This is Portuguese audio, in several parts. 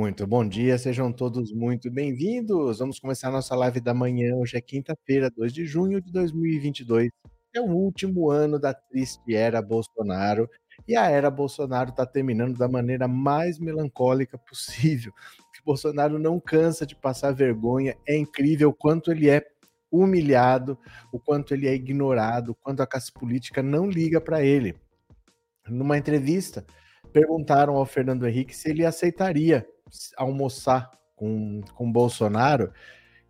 Muito bom dia, sejam todos muito bem-vindos. Vamos começar nossa live da manhã. Hoje é quinta-feira, 2 de junho de 2022. É o último ano da triste era Bolsonaro e a era Bolsonaro está terminando da maneira mais melancólica possível. O Bolsonaro não cansa de passar vergonha. É incrível o quanto ele é humilhado, o quanto ele é ignorado, o quanto a classe política não liga para ele. Numa entrevista, perguntaram ao Fernando Henrique se ele aceitaria almoçar com, com Bolsonaro.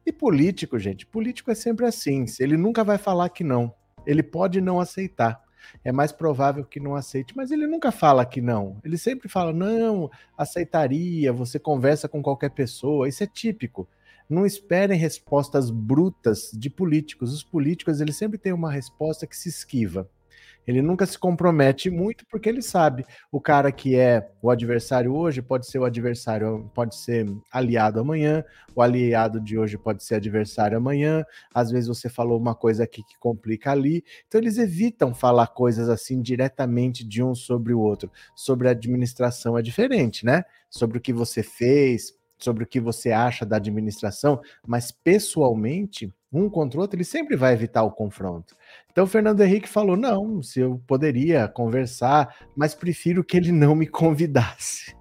E político, gente, político é sempre assim. Ele nunca vai falar que não. Ele pode não aceitar. É mais provável que não aceite, mas ele nunca fala que não. Ele sempre fala: não, aceitaria, você conversa com qualquer pessoa. Isso é típico. Não esperem respostas brutas de políticos. Os políticos, eles sempre têm uma resposta que se esquiva. Ele nunca se compromete muito porque ele sabe o cara que é o adversário hoje pode ser o adversário, pode ser aliado amanhã, o aliado de hoje pode ser adversário amanhã. Às vezes você falou uma coisa aqui que complica ali. Então eles evitam falar coisas assim diretamente de um sobre o outro. Sobre a administração é diferente, né? Sobre o que você fez, sobre o que você acha da administração, mas pessoalmente, um contra o outro, ele sempre vai evitar o confronto. Então o Fernando Henrique falou: não, se eu poderia conversar, mas prefiro que ele não me convidasse.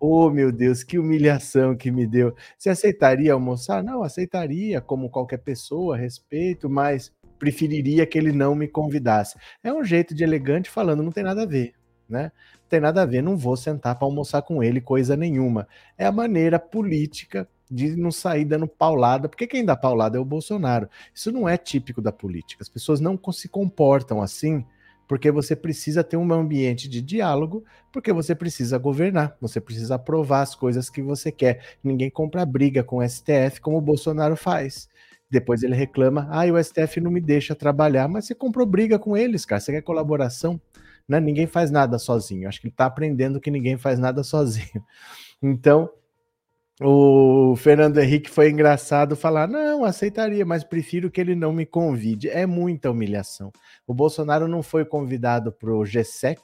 Oh, meu Deus, que humilhação que me deu. Você aceitaria almoçar? Não, aceitaria, como qualquer pessoa, respeito, mas preferiria que ele não me convidasse. É um jeito de elegante falando, não tem nada a ver né? Não tem nada a ver, não vou sentar para almoçar com ele, coisa nenhuma. É a maneira política de não sair dando paulada, porque quem dá paulada é o Bolsonaro. Isso não é típico da política. As pessoas não se comportam assim porque você precisa ter um ambiente de diálogo, porque você precisa governar, você precisa aprovar as coisas que você quer. Ninguém compra briga com o STF como o Bolsonaro faz. Depois ele reclama: ah, o STF não me deixa trabalhar, mas você comprou briga com eles, cara. Você quer colaboração? Né? Ninguém faz nada sozinho. Acho que ele está aprendendo que ninguém faz nada sozinho. Então, o Fernando Henrique foi engraçado falar: não, aceitaria, mas prefiro que ele não me convide. É muita humilhação. O Bolsonaro não foi convidado para o G7,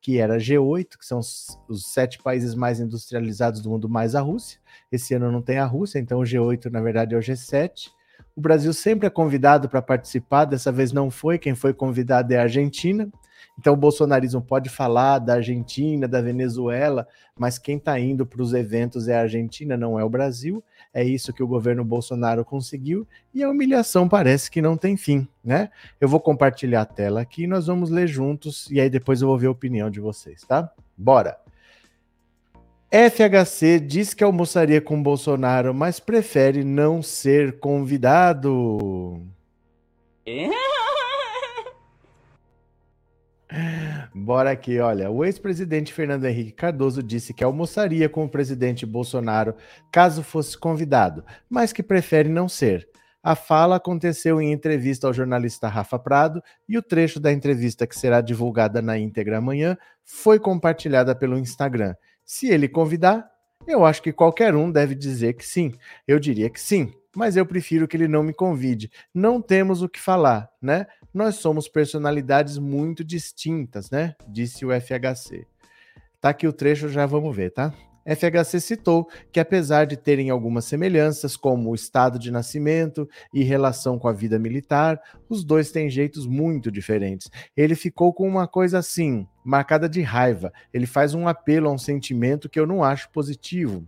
que era G8, que são os, os, sete países mais industrializados do mundo, mais a Rússia. Esse ano não tem a Rússia, então o G8, na verdade, é o G7. O Brasil sempre é convidado para participar, dessa vez não foi. Quem foi convidado é a Argentina. Então o bolsonarismo pode falar da Argentina, da Venezuela, mas quem está indo para os eventos é a Argentina, não é o Brasil. É isso que o governo Bolsonaro conseguiu e a humilhação parece que não tem fim, né? Eu vou compartilhar a tela aqui nós vamos ler juntos e aí depois eu vou ver a opinião de vocês, tá? Bora! FHC diz que almoçaria com Bolsonaro, mas prefere não ser convidado. É? Bora aqui, olha. O ex-presidente Fernando Henrique Cardoso disse que almoçaria com o presidente Bolsonaro caso fosse convidado, mas que prefere não ser. A fala aconteceu em entrevista ao jornalista Rafa Prado e o trecho da entrevista que será divulgada na íntegra amanhã foi compartilhada pelo Instagram. Se ele convidar, eu acho que qualquer um deve dizer que sim. Eu diria que sim, mas eu prefiro que ele não me convide. Não temos o que falar, né? Nós somos personalidades muito distintas, né? Disse o FHC. Tá aqui o trecho, já vamos ver, tá? FHC citou que, apesar de terem algumas semelhanças, como o estado de nascimento e relação com a vida militar, os dois têm jeitos muito diferentes. Ele ficou com uma coisa assim, marcada de raiva. Ele faz um apelo a um sentimento que eu não acho positivo.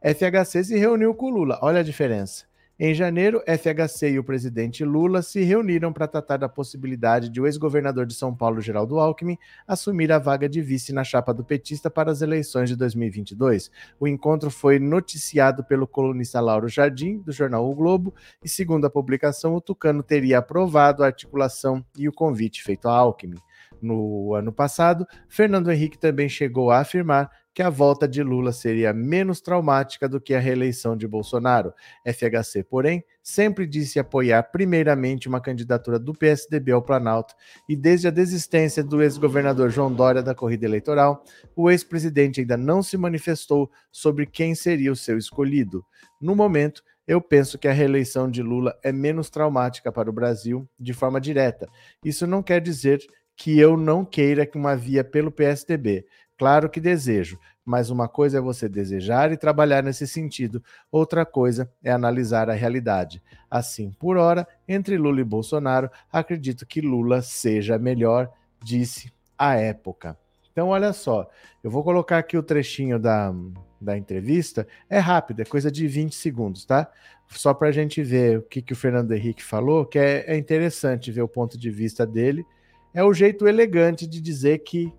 FHC se reuniu com Lula. Olha a diferença. Em janeiro, FHC e o presidente Lula se reuniram para tratar da possibilidade de o ex-governador de São Paulo, Geraldo Alckmin, assumir a vaga de vice na chapa do petista para as eleições de 2022. O encontro foi noticiado pelo colunista Lauro Jardim, do jornal O Globo, e segundo a publicação, o Tucano teria aprovado a articulação e o convite feito a Alckmin. No ano passado, Fernando Henrique também chegou a afirmar que a volta de Lula seria menos traumática do que a reeleição de Bolsonaro. FHC, porém, sempre disse apoiar primeiramente uma candidatura do PSDB ao Planalto e desde a desistência do ex-governador João Dória da corrida eleitoral, o ex-presidente ainda não se manifestou sobre quem seria o seu escolhido. No momento, eu penso que a reeleição de Lula é menos traumática para o Brasil de forma direta. Isso não quer dizer que eu não queira que uma via pelo PSDB. Claro que desejo, mas uma coisa é você desejar e trabalhar nesse sentido, outra coisa é analisar a realidade. Assim, por hora, entre Lula e Bolsonaro, acredito que Lula seja melhor, disse a época. Então, olha só, eu vou colocar aqui o trechinho da, da entrevista. É rápido, é coisa de 20 segundos, tá? Só para a gente ver o que, que o Fernando Henrique falou, que é, é interessante ver o ponto de vista dele. É o jeito elegante de dizer que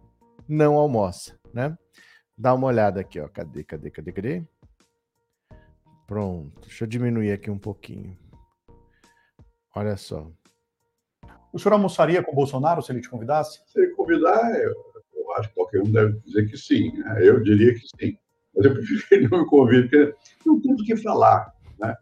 não almoça, né? Dá uma olhada aqui, ó. Cadê, cadê, cadê, cadê? Pronto. Deixa eu diminuir aqui um pouquinho. Olha só. O senhor almoçaria com o Bolsonaro se ele te convidasse? Se ele convidar, eu, eu acho que qualquer um deve dizer que sim. Né? Eu diria que sim. Mas eu prefiro que ele não me convide, porque não tem do que falar. Né?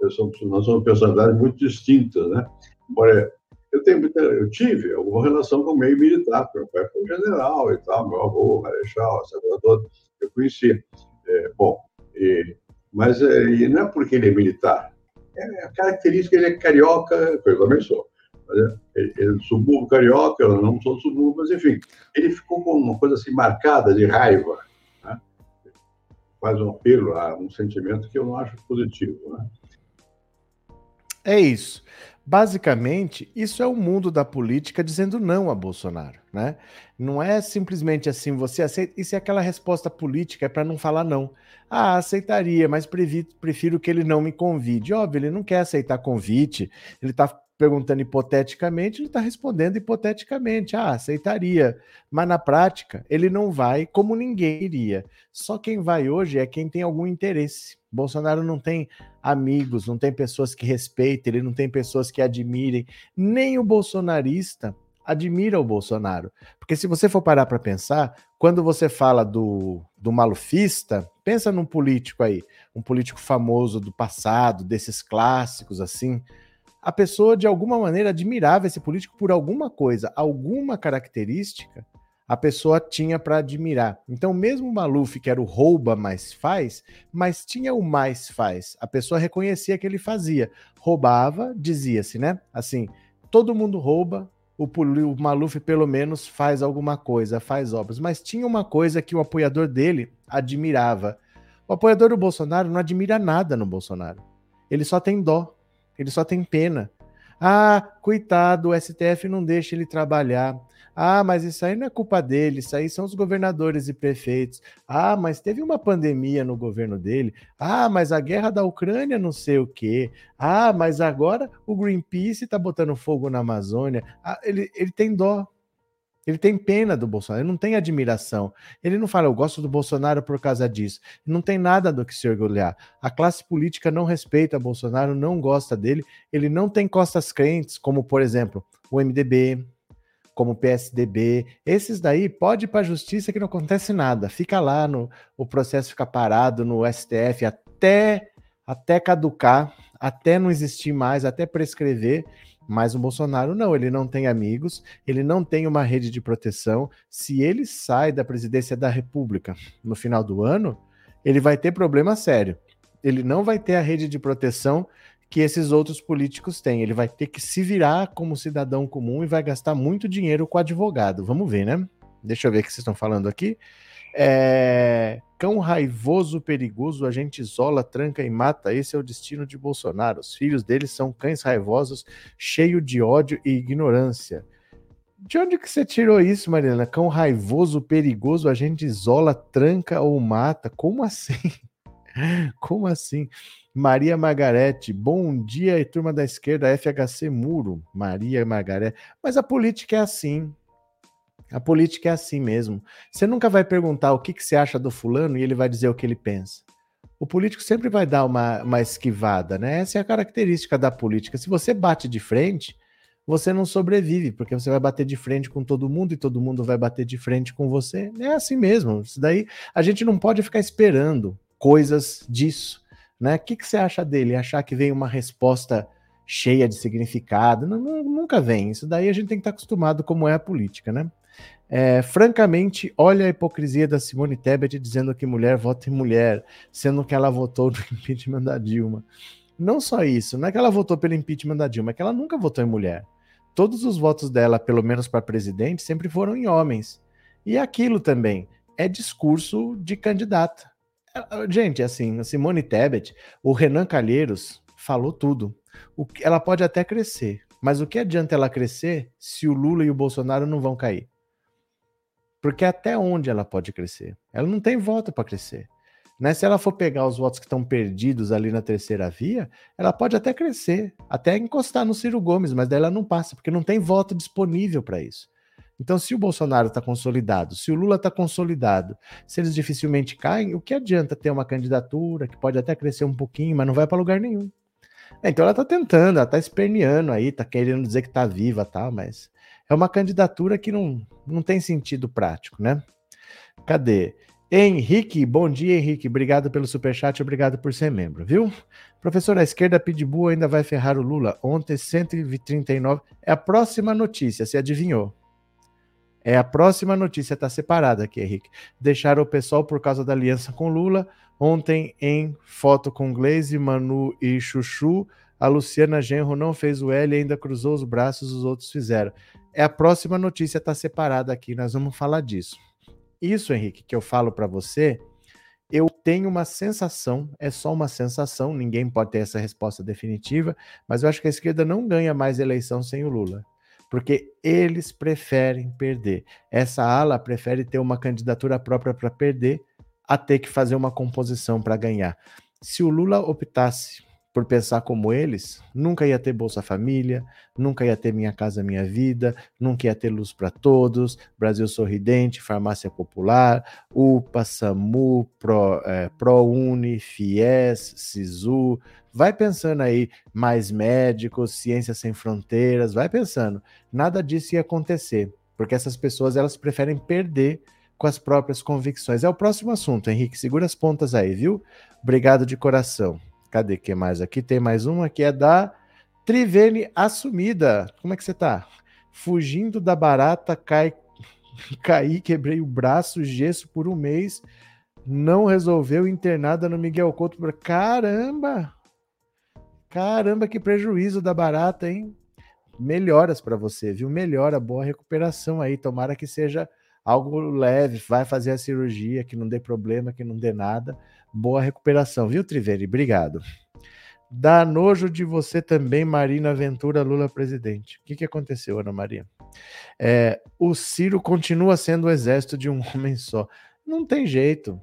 Nós somos personalidades muito distintas. Né? Embora eu, tenho, eu tive alguma relação com o meio militar, meu pai foi general e tal, meu avô, marechal, essa coisa toda, eu conheci. É, bom, e, mas é, e não é porque ele é militar, é a característica, ele é carioca, eu também sou. Ele, ele, subúrbio carioca, eu não sou subúrbio, mas enfim, ele ficou com uma coisa assim marcada de raiva. Né? Faz um apelo a um sentimento que eu não acho positivo. Né? É isso. Basicamente, isso é o mundo da política dizendo não a Bolsonaro, né? Não é simplesmente assim, você aceita. Isso é aquela resposta política, é para não falar não. Ah, aceitaria, mas prefiro que ele não me convide. Óbvio, ele não quer aceitar convite, ele está perguntando hipoteticamente, ele está respondendo hipoteticamente. Ah, aceitaria. Mas na prática, ele não vai como ninguém iria. Só quem vai hoje é quem tem algum interesse. Bolsonaro não tem amigos, não tem pessoas que respeitem, ele não tem pessoas que admirem. Nem o bolsonarista admira o Bolsonaro. Porque se você for parar para pensar, quando você fala do, do malufista, pensa num político aí, um político famoso do passado, desses clássicos assim a pessoa de alguma maneira admirava esse político por alguma coisa, alguma característica a pessoa tinha para admirar. Então, mesmo o Maluf, que era o rouba mais faz, mas tinha o mais faz. A pessoa reconhecia que ele fazia. Roubava, dizia-se, né? Assim, todo mundo rouba, o, o Maluf pelo menos faz alguma coisa, faz obras. Mas tinha uma coisa que o apoiador dele admirava. O apoiador do Bolsonaro não admira nada no Bolsonaro. Ele só tem dó. Ele só tem pena. Ah, coitado, o STF não deixa ele trabalhar. Ah, mas isso aí não é culpa dele, isso aí são os governadores e prefeitos. Ah, mas teve uma pandemia no governo dele. Ah, mas a guerra da Ucrânia não sei o quê. Ah, mas agora o Greenpeace está botando fogo na Amazônia. Ah, ele, ele tem dó. Ele tem pena do Bolsonaro, ele não tem admiração. Ele não fala, eu gosto do Bolsonaro por causa disso. Não tem nada do que se orgulhar. A classe política não respeita Bolsonaro, não gosta dele. Ele não tem costas crentes, como, por exemplo, o MDB, como o PSDB. Esses daí pode ir para a justiça que não acontece nada. Fica lá, no, o processo fica parado no STF até, até caducar, até não existir mais, até prescrever. Mas o Bolsonaro não, ele não tem amigos, ele não tem uma rede de proteção. Se ele sai da presidência da República no final do ano, ele vai ter problema sério. Ele não vai ter a rede de proteção que esses outros políticos têm. Ele vai ter que se virar como cidadão comum e vai gastar muito dinheiro com advogado. Vamos ver, né? Deixa eu ver o que vocês estão falando aqui. É... Cão raivoso, perigoso, a gente isola, tranca e mata. Esse é o destino de Bolsonaro. Os filhos dele são cães raivosos, cheios de ódio e ignorância. De onde que você tirou isso, Mariana? Cão raivoso, perigoso, a gente isola, tranca ou mata. Como assim? Como assim? Maria Margarete, bom dia, turma da esquerda, FHC Muro. Maria Margarete. Mas a política é assim. A política é assim mesmo. Você nunca vai perguntar o que, que você acha do fulano e ele vai dizer o que ele pensa. O político sempre vai dar uma, uma esquivada, né? Essa é a característica da política. Se você bate de frente, você não sobrevive, porque você vai bater de frente com todo mundo e todo mundo vai bater de frente com você. É assim mesmo. Isso daí a gente não pode ficar esperando coisas disso, né? O que, que você acha dele? Achar que vem uma resposta cheia de significado? Não, nunca vem. Isso daí a gente tem que estar acostumado como é a política, né? É, francamente, olha a hipocrisia da Simone Tebet dizendo que mulher vota em mulher, sendo que ela votou no impeachment da Dilma. Não só isso, não é que ela votou pelo impeachment da Dilma, é que ela nunca votou em mulher. Todos os votos dela, pelo menos para presidente, sempre foram em homens. E aquilo também. é discurso de candidata. Gente, assim, a Simone Tebet, o Renan Calheiros falou tudo. O, ela pode até crescer, mas o que adianta ela crescer se o Lula e o Bolsonaro não vão cair? Porque até onde ela pode crescer? Ela não tem voto para crescer. Né? Se ela for pegar os votos que estão perdidos ali na terceira via, ela pode até crescer, até encostar no Ciro Gomes, mas daí ela não passa, porque não tem voto disponível para isso. Então, se o Bolsonaro está consolidado, se o Lula está consolidado, se eles dificilmente caem, o que adianta ter uma candidatura que pode até crescer um pouquinho, mas não vai para lugar nenhum? É, então ela está tentando, ela está esperneando aí, está querendo dizer que está viva tal, mas é uma candidatura que não, não tem sentido prático, né? Cadê? Henrique, bom dia, Henrique. Obrigado pelo superchat, obrigado por ser membro, viu? Professor, a esquerda Pitbull ainda vai ferrar o Lula. Ontem, 139. É a próxima notícia, se adivinhou. É a próxima notícia, está separada aqui, Henrique. Deixaram o pessoal por causa da aliança com Lula. Ontem, em foto com Glaze, Manu e Chuchu, a Luciana Genro não fez o L e ainda cruzou os braços, os outros fizeram. É a próxima notícia, está separada aqui, nós vamos falar disso. Isso, Henrique, que eu falo para você, eu tenho uma sensação, é só uma sensação, ninguém pode ter essa resposta definitiva, mas eu acho que a esquerda não ganha mais eleição sem o Lula. Porque eles preferem perder. Essa ala prefere ter uma candidatura própria para perder a ter que fazer uma composição para ganhar. Se o Lula optasse por pensar como eles, nunca ia ter Bolsa Família, nunca ia ter Minha Casa Minha Vida, nunca ia ter Luz para Todos, Brasil Sorridente, Farmácia Popular, UPA, SAMU, Pro, é, ProUni, FIES, SISU. Vai pensando aí, mais médicos, Ciência Sem Fronteiras, vai pensando. Nada disso ia acontecer, porque essas pessoas elas preferem perder com as próprias convicções. É o próximo assunto, Henrique. Segura as pontas aí, viu? Obrigado de coração. Cadê que mais aqui? Tem mais uma que é da Trivene Assumida. Como é que você tá? Fugindo da barata, cai, caí, quebrei o braço, gesso por um mês. Não resolveu internada no Miguel Couto. Caramba! Caramba, que prejuízo da barata, hein? Melhoras para você, viu? Melhora, boa recuperação aí. Tomara que seja algo leve. Vai fazer a cirurgia, que não dê problema, que não dê nada Boa recuperação, viu, Triveri? Obrigado. Dá nojo de você também, Marina Ventura, Lula presidente. O que, que aconteceu, Ana Maria? É, o Ciro continua sendo o exército de um homem só. Não tem jeito.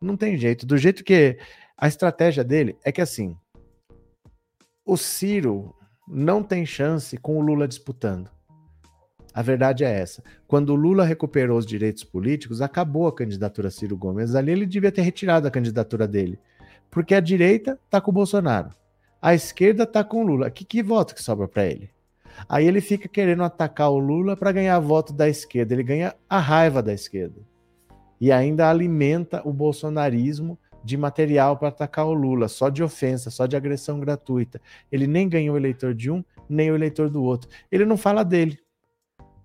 Não tem jeito. Do jeito que a estratégia dele é que assim, o Ciro não tem chance com o Lula disputando. A verdade é essa. Quando Lula recuperou os direitos políticos, acabou a candidatura Ciro Gomes. Ali ele devia ter retirado a candidatura dele. Porque a direita está com o Bolsonaro. A esquerda está com o Lula. Que, que voto que sobra para ele? Aí ele fica querendo atacar o Lula para ganhar voto da esquerda. Ele ganha a raiva da esquerda. E ainda alimenta o bolsonarismo de material para atacar o Lula, só de ofensa, só de agressão gratuita. Ele nem ganhou o eleitor de um, nem o eleitor do outro. Ele não fala dele.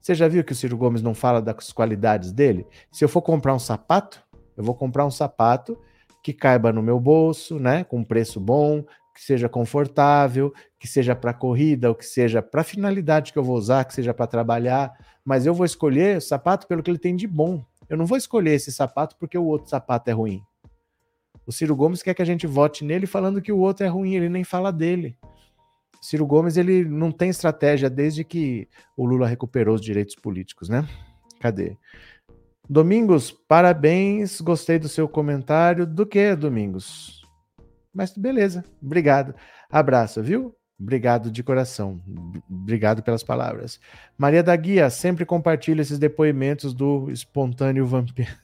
Você já viu que o Ciro Gomes não fala das qualidades dele? Se eu for comprar um sapato, eu vou comprar um sapato que caiba no meu bolso, né, com um preço bom, que seja confortável, que seja para corrida, ou que seja para finalidade que eu vou usar, que seja para trabalhar, mas eu vou escolher o sapato pelo que ele tem de bom. Eu não vou escolher esse sapato porque o outro sapato é ruim. O Ciro Gomes quer que a gente vote nele falando que o outro é ruim, ele nem fala dele. Ciro Gomes ele não tem estratégia desde que o Lula recuperou os direitos políticos, né? Cadê? Domingos, parabéns, gostei do seu comentário. Do que, Domingos? Mas beleza, obrigado. Abraço, viu? Obrigado de coração. Obrigado pelas palavras. Maria da Guia, sempre compartilha esses depoimentos do espontâneo vampiro.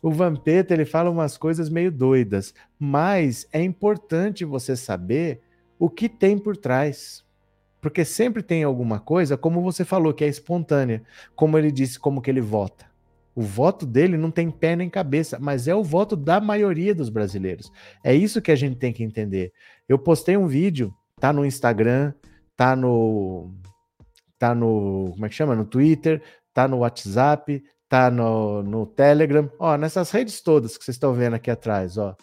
O Vampeta, ele fala umas coisas meio doidas, mas é importante você saber o que tem por trás. Porque sempre tem alguma coisa, como você falou, que é espontânea. Como ele disse, como que ele vota. O voto dele não tem pé nem cabeça, mas é o voto da maioria dos brasileiros. É isso que a gente tem que entender. Eu postei um vídeo, tá no Instagram, tá no tá no, como é que chama? No Twitter, tá no WhatsApp, tá no, no Telegram, ó, nessas redes todas que vocês estão vendo aqui atrás, ó.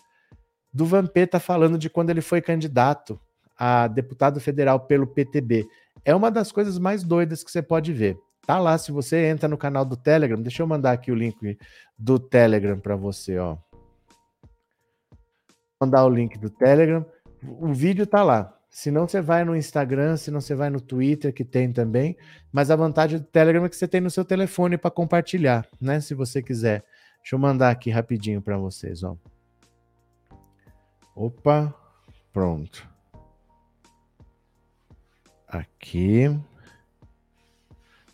Do Vampeta falando de quando ele foi candidato a deputado federal pelo PTB. É uma das coisas mais doidas que você pode ver. Tá lá, se você entra no canal do Telegram, deixa eu mandar aqui o link do Telegram para você, ó. Mandar o link do Telegram. O vídeo tá lá. Se não, você vai no Instagram, se não, você vai no Twitter, que tem também. Mas a vantagem do Telegram é que você tem no seu telefone para compartilhar, né? Se você quiser. Deixa eu mandar aqui rapidinho para vocês, ó. Opa, pronto. Aqui.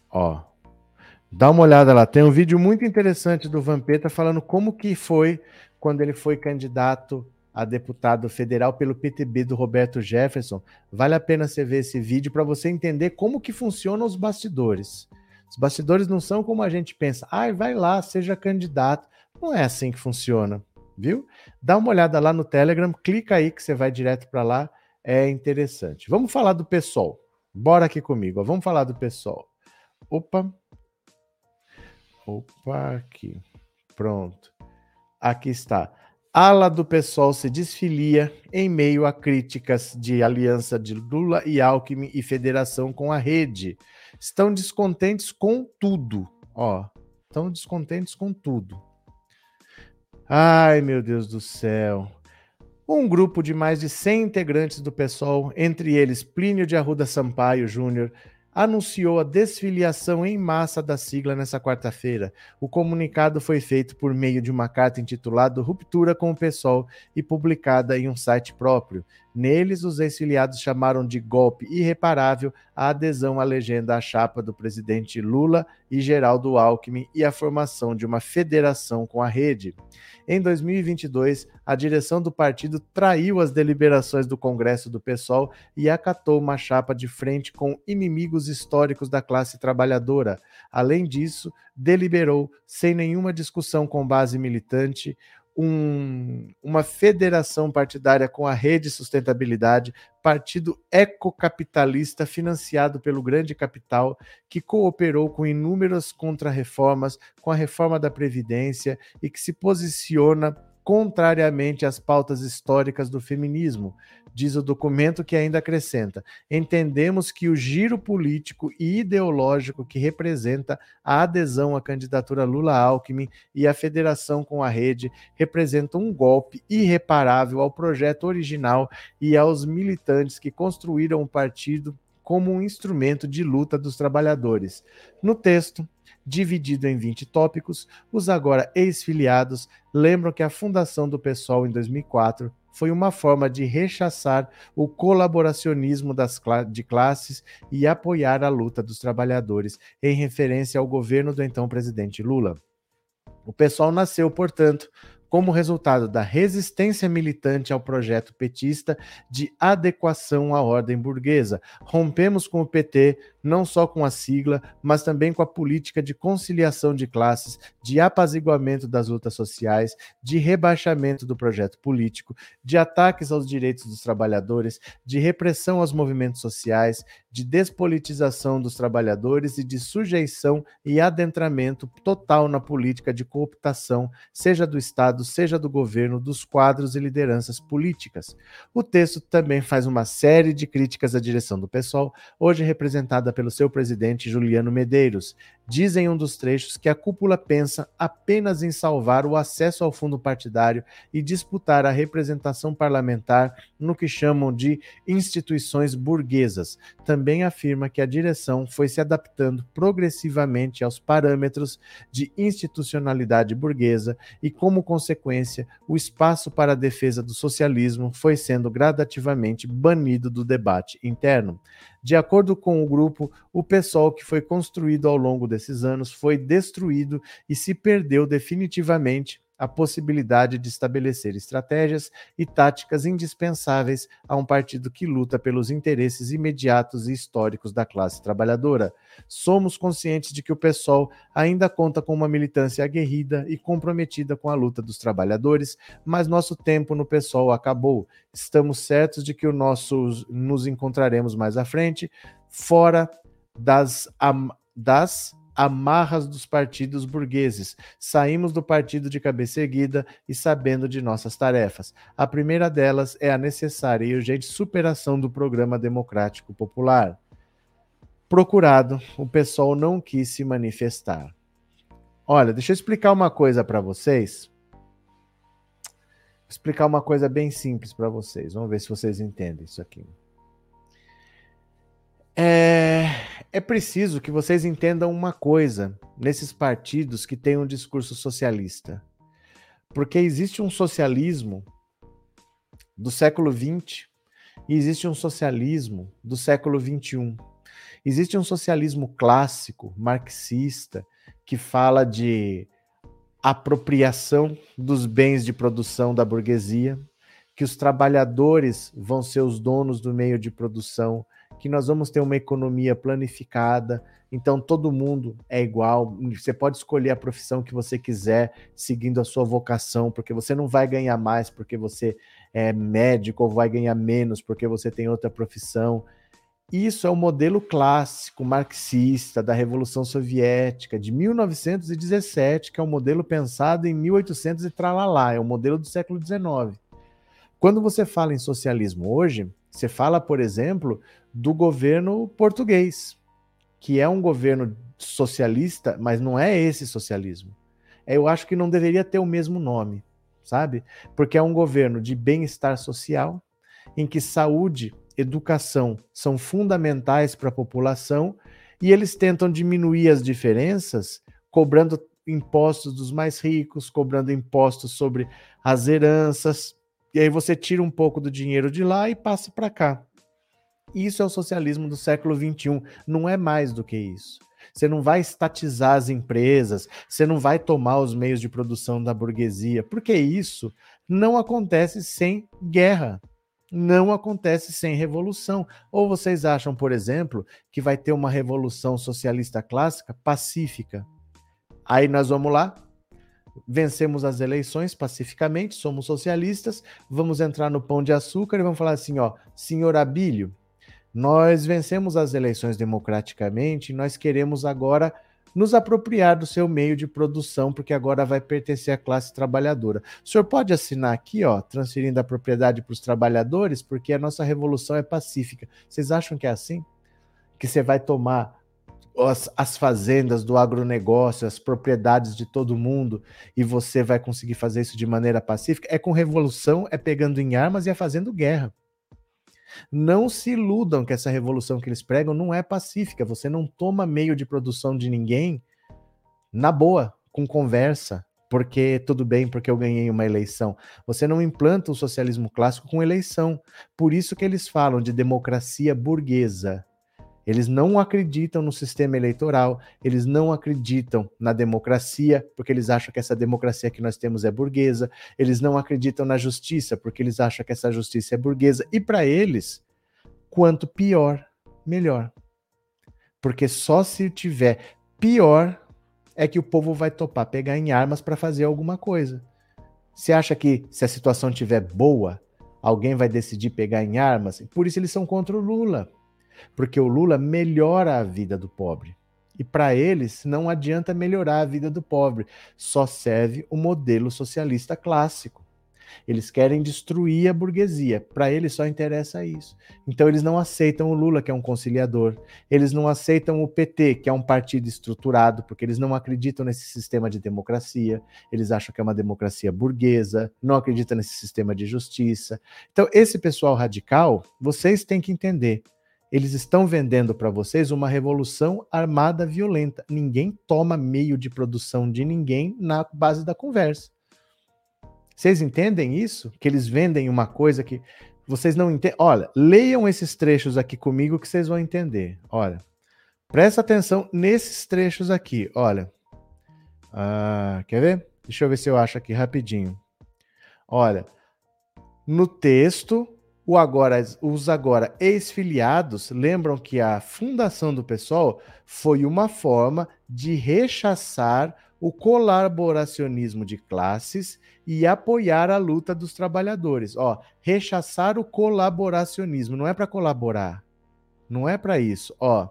Ó. Dá uma olhada lá. Tem um vídeo muito interessante do Vampeta falando como que foi quando ele foi candidato a deputado federal pelo PTB do Roberto Jefferson. Vale a pena você ver esse vídeo para você entender como que funcionam os bastidores. Os bastidores não são como a gente pensa. Ah, vai lá, seja candidato. Não é assim que funciona, viu? Dá uma olhada lá no Telegram, clica aí que você vai direto para lá. É interessante. Vamos falar do PSOL. Bora aqui comigo. Ó. Vamos falar do PSOL. Opa. Opa, aqui. Pronto. Aqui está ala do PSOL se desfilia em meio a críticas de aliança de Lula e Alckmin e federação com a rede. Estão descontentes com tudo, ó. Estão descontentes com tudo. Ai, meu Deus do céu. Um grupo de mais de 100 integrantes do PSOL, entre eles Plínio de Arruda Sampaio Júnior, anunciou a desfiliação em massa da sigla nessa quarta-feira. O comunicado foi feito por meio de uma carta intitulada Ruptura com o PSOL e publicada em um site próprio. Neles, os exiliados chamaram de golpe irreparável a adesão à legenda à chapa do presidente Lula e Geraldo Alckmin e a formação de uma federação com a rede. Em 2022, a direção do partido traiu as deliberações do Congresso do PSOL e acatou uma chapa de frente com inimigos históricos da classe trabalhadora. Além disso, deliberou, sem nenhuma discussão com base militante, um, uma federação partidária com a Rede Sustentabilidade, partido ecocapitalista financiado pelo grande capital, que cooperou com inúmeras contrarreformas, com a reforma da Previdência e que se posiciona contrariamente às pautas históricas do feminismo, diz o documento que ainda acrescenta: entendemos que o giro político e ideológico que representa a adesão à candidatura Lula-Alckmin e a federação com a rede representa um golpe irreparável ao projeto original e aos militantes que construíram o partido como um instrumento de luta dos trabalhadores. No texto, dividido em 20 tópicos, os agora ex-filiados lembram que a fundação do PSOL em 2004 foi uma forma de rechaçar o colaboracionismo das de classes e apoiar a luta dos trabalhadores, em referência ao governo do então presidente Lula. O PSOL nasceu, portanto, como resultado da resistência militante ao projeto petista de adequação à ordem burguesa. Rompemos com o PT, não só com a sigla, mas também com a política de conciliação de classes, de apaziguamento das lutas sociais, de rebaixamento do projeto político, de ataques aos direitos dos trabalhadores, de repressão aos movimentos sociais, de despolitização dos trabalhadores e de sujeição e adentramento total na política de cooptação, seja do Estado, seja do governo, dos quadros e lideranças políticas. O texto também faz uma série de críticas à direção do PSOL, hoje representada pelo seu presidente Juliano Medeiros. Diz em um dos trechos que a cúpula pensa apenas em salvar o acesso ao fundo partidário e disputar a representação parlamentar no que chamam de instituições burguesas. Também afirma que a direção foi se adaptando progressivamente aos parâmetros de institucionalidade burguesa e, como consequência, o espaço para a defesa do socialismo foi sendo gradativamente banido do debate interno. De acordo com o grupo, o PSOL que foi construído ao longo desses anos foi destruído e se perdeu definitivamente a possibilidade de estabelecer estratégias e táticas indispensáveis a um partido que luta pelos interesses imediatos e históricos da classe trabalhadora. Somos conscientes de que o PSOL ainda conta com uma militância aguerrida e comprometida com a luta dos trabalhadores, mas nosso tempo no PSOL acabou. Estamos certos de que o nosso nos encontraremos mais à frente, fora das, das amarras dos partidos burgueses. Saímos do partido de cabeça erguida e sabendo de nossas tarefas. A primeira delas é a necessária e urgente superação do programa democrático popular. procurado, o pessoal não quis se manifestar. Olha, deixa eu explicar uma coisa para vocês. Vou explicar uma coisa bem simples para vocês. Vamos ver se vocês entendem isso aqui. É, é preciso que vocês entendam uma coisa nesses partidos que têm um discurso socialista. Porque existe um socialismo do século XX e existe um socialismo do século XXI. Existe um socialismo clássico, marxista, que fala de apropriação dos bens de produção da burguesia, que os trabalhadores vão ser os donos do meio de produção, que nós vamos ter uma economia planificada, então todo mundo é igual, você pode escolher a profissão que você quiser, seguindo a sua vocação, porque você não vai ganhar mais porque você é médico ou vai ganhar menos porque você tem outra profissão. Isso é o modelo clássico marxista da Revolução Soviética de 1917, que é um modelo pensado em 1800 e tralalá, é o um modelo do século XIX. Quando você fala em socialismo hoje, você fala, por exemplo, do governo português, que é um governo socialista, mas não é esse socialismo. Eu acho que não deveria ter o mesmo nome, sabe? Porque é um governo de bem-estar social, em que saúde educação são fundamentais para a população e eles tentam diminuir as diferenças cobrando impostos dos mais ricos, cobrando impostos sobre as heranças, e aí você tira um pouco do dinheiro de lá e passa para cá. Isso é o socialismo do século XXI, não é mais do que isso. Você não vai estatizar as empresas, você não vai tomar os meios de produção da burguesia, porque isso não acontece sem guerra não acontece sem revolução. Ou vocês acham, por exemplo, que vai ter uma revolução socialista clássica pacífica? Aí nós vamos lá, vencemos as eleições pacificamente, somos socialistas, vamos entrar no pão de açúcar e vamos falar assim, ó, senhor Abílio, nós vencemos as eleições democraticamente, nós queremos agora nos apropriar do seu meio de produção, porque agora vai pertencer à classe trabalhadora. O senhor pode assinar aqui, ó, transferindo a propriedade para os trabalhadores, porque a nossa revolução é pacífica. Vocês acham que é assim? Que você vai tomar as, as, fazendas do agronegócio, as propriedades de todo mundo, e você vai conseguir fazer isso de maneira pacífica? É com revolução, é pegando em armas e é fazendo guerra. Não se iludam que essa revolução que eles pregam não é pacífica. Você não toma meio de produção de ninguém na boa, com conversa, porque tudo bem, porque eu ganhei uma eleição. Você não implanta o socialismo clássico com eleição. Por isso que eles falam de democracia burguesa. Eles não acreditam no sistema eleitoral, eles não acreditam na democracia, porque eles acham que essa democracia que nós temos é burguesa, eles não acreditam na justiça, porque eles acham que essa justiça é burguesa, e para eles, quanto pior, melhor. Porque só se tiver pior é que o povo vai topar pegar em armas para fazer alguma coisa. Você acha que se a situação estiver boa, alguém vai decidir pegar em armas? Por isso eles são contra o Lula porque o Lula melhora a vida do pobre. E para eles não adianta melhorar a vida do pobre, só serve o modelo socialista clássico. Eles querem destruir a burguesia. Para eles só interessa isso. Então eles não aceitam o Lula, que é um conciliador. Eles não aceitam o PT, que é um partido estruturado, porque eles não acreditam nesse sistema de democracia. Eles acham que é uma democracia burguesa, não acreditam nesse sistema de justiça. Então esse pessoal radical, vocês têm que entender eles estão vendendo para vocês uma revolução armada violenta. Ninguém toma meio de produção de ninguém na base da conversa. Vocês entendem isso? Que eles vendem uma coisa que vocês não entendem. Olha, leiam esses trechos aqui comigo que vocês vão entender. Olha, presta atenção nesses trechos aqui. Olha, ah, quer ver? Deixa eu ver se eu acho aqui rapidinho. Olha, no texto o agora, os agora ex-filiados lembram que a fundação do PSOL foi uma forma de rechaçar o colaboracionismo de classes e apoiar a luta dos trabalhadores. Ó, rechaçar o colaboracionismo não é para colaborar, não é para isso. Ó,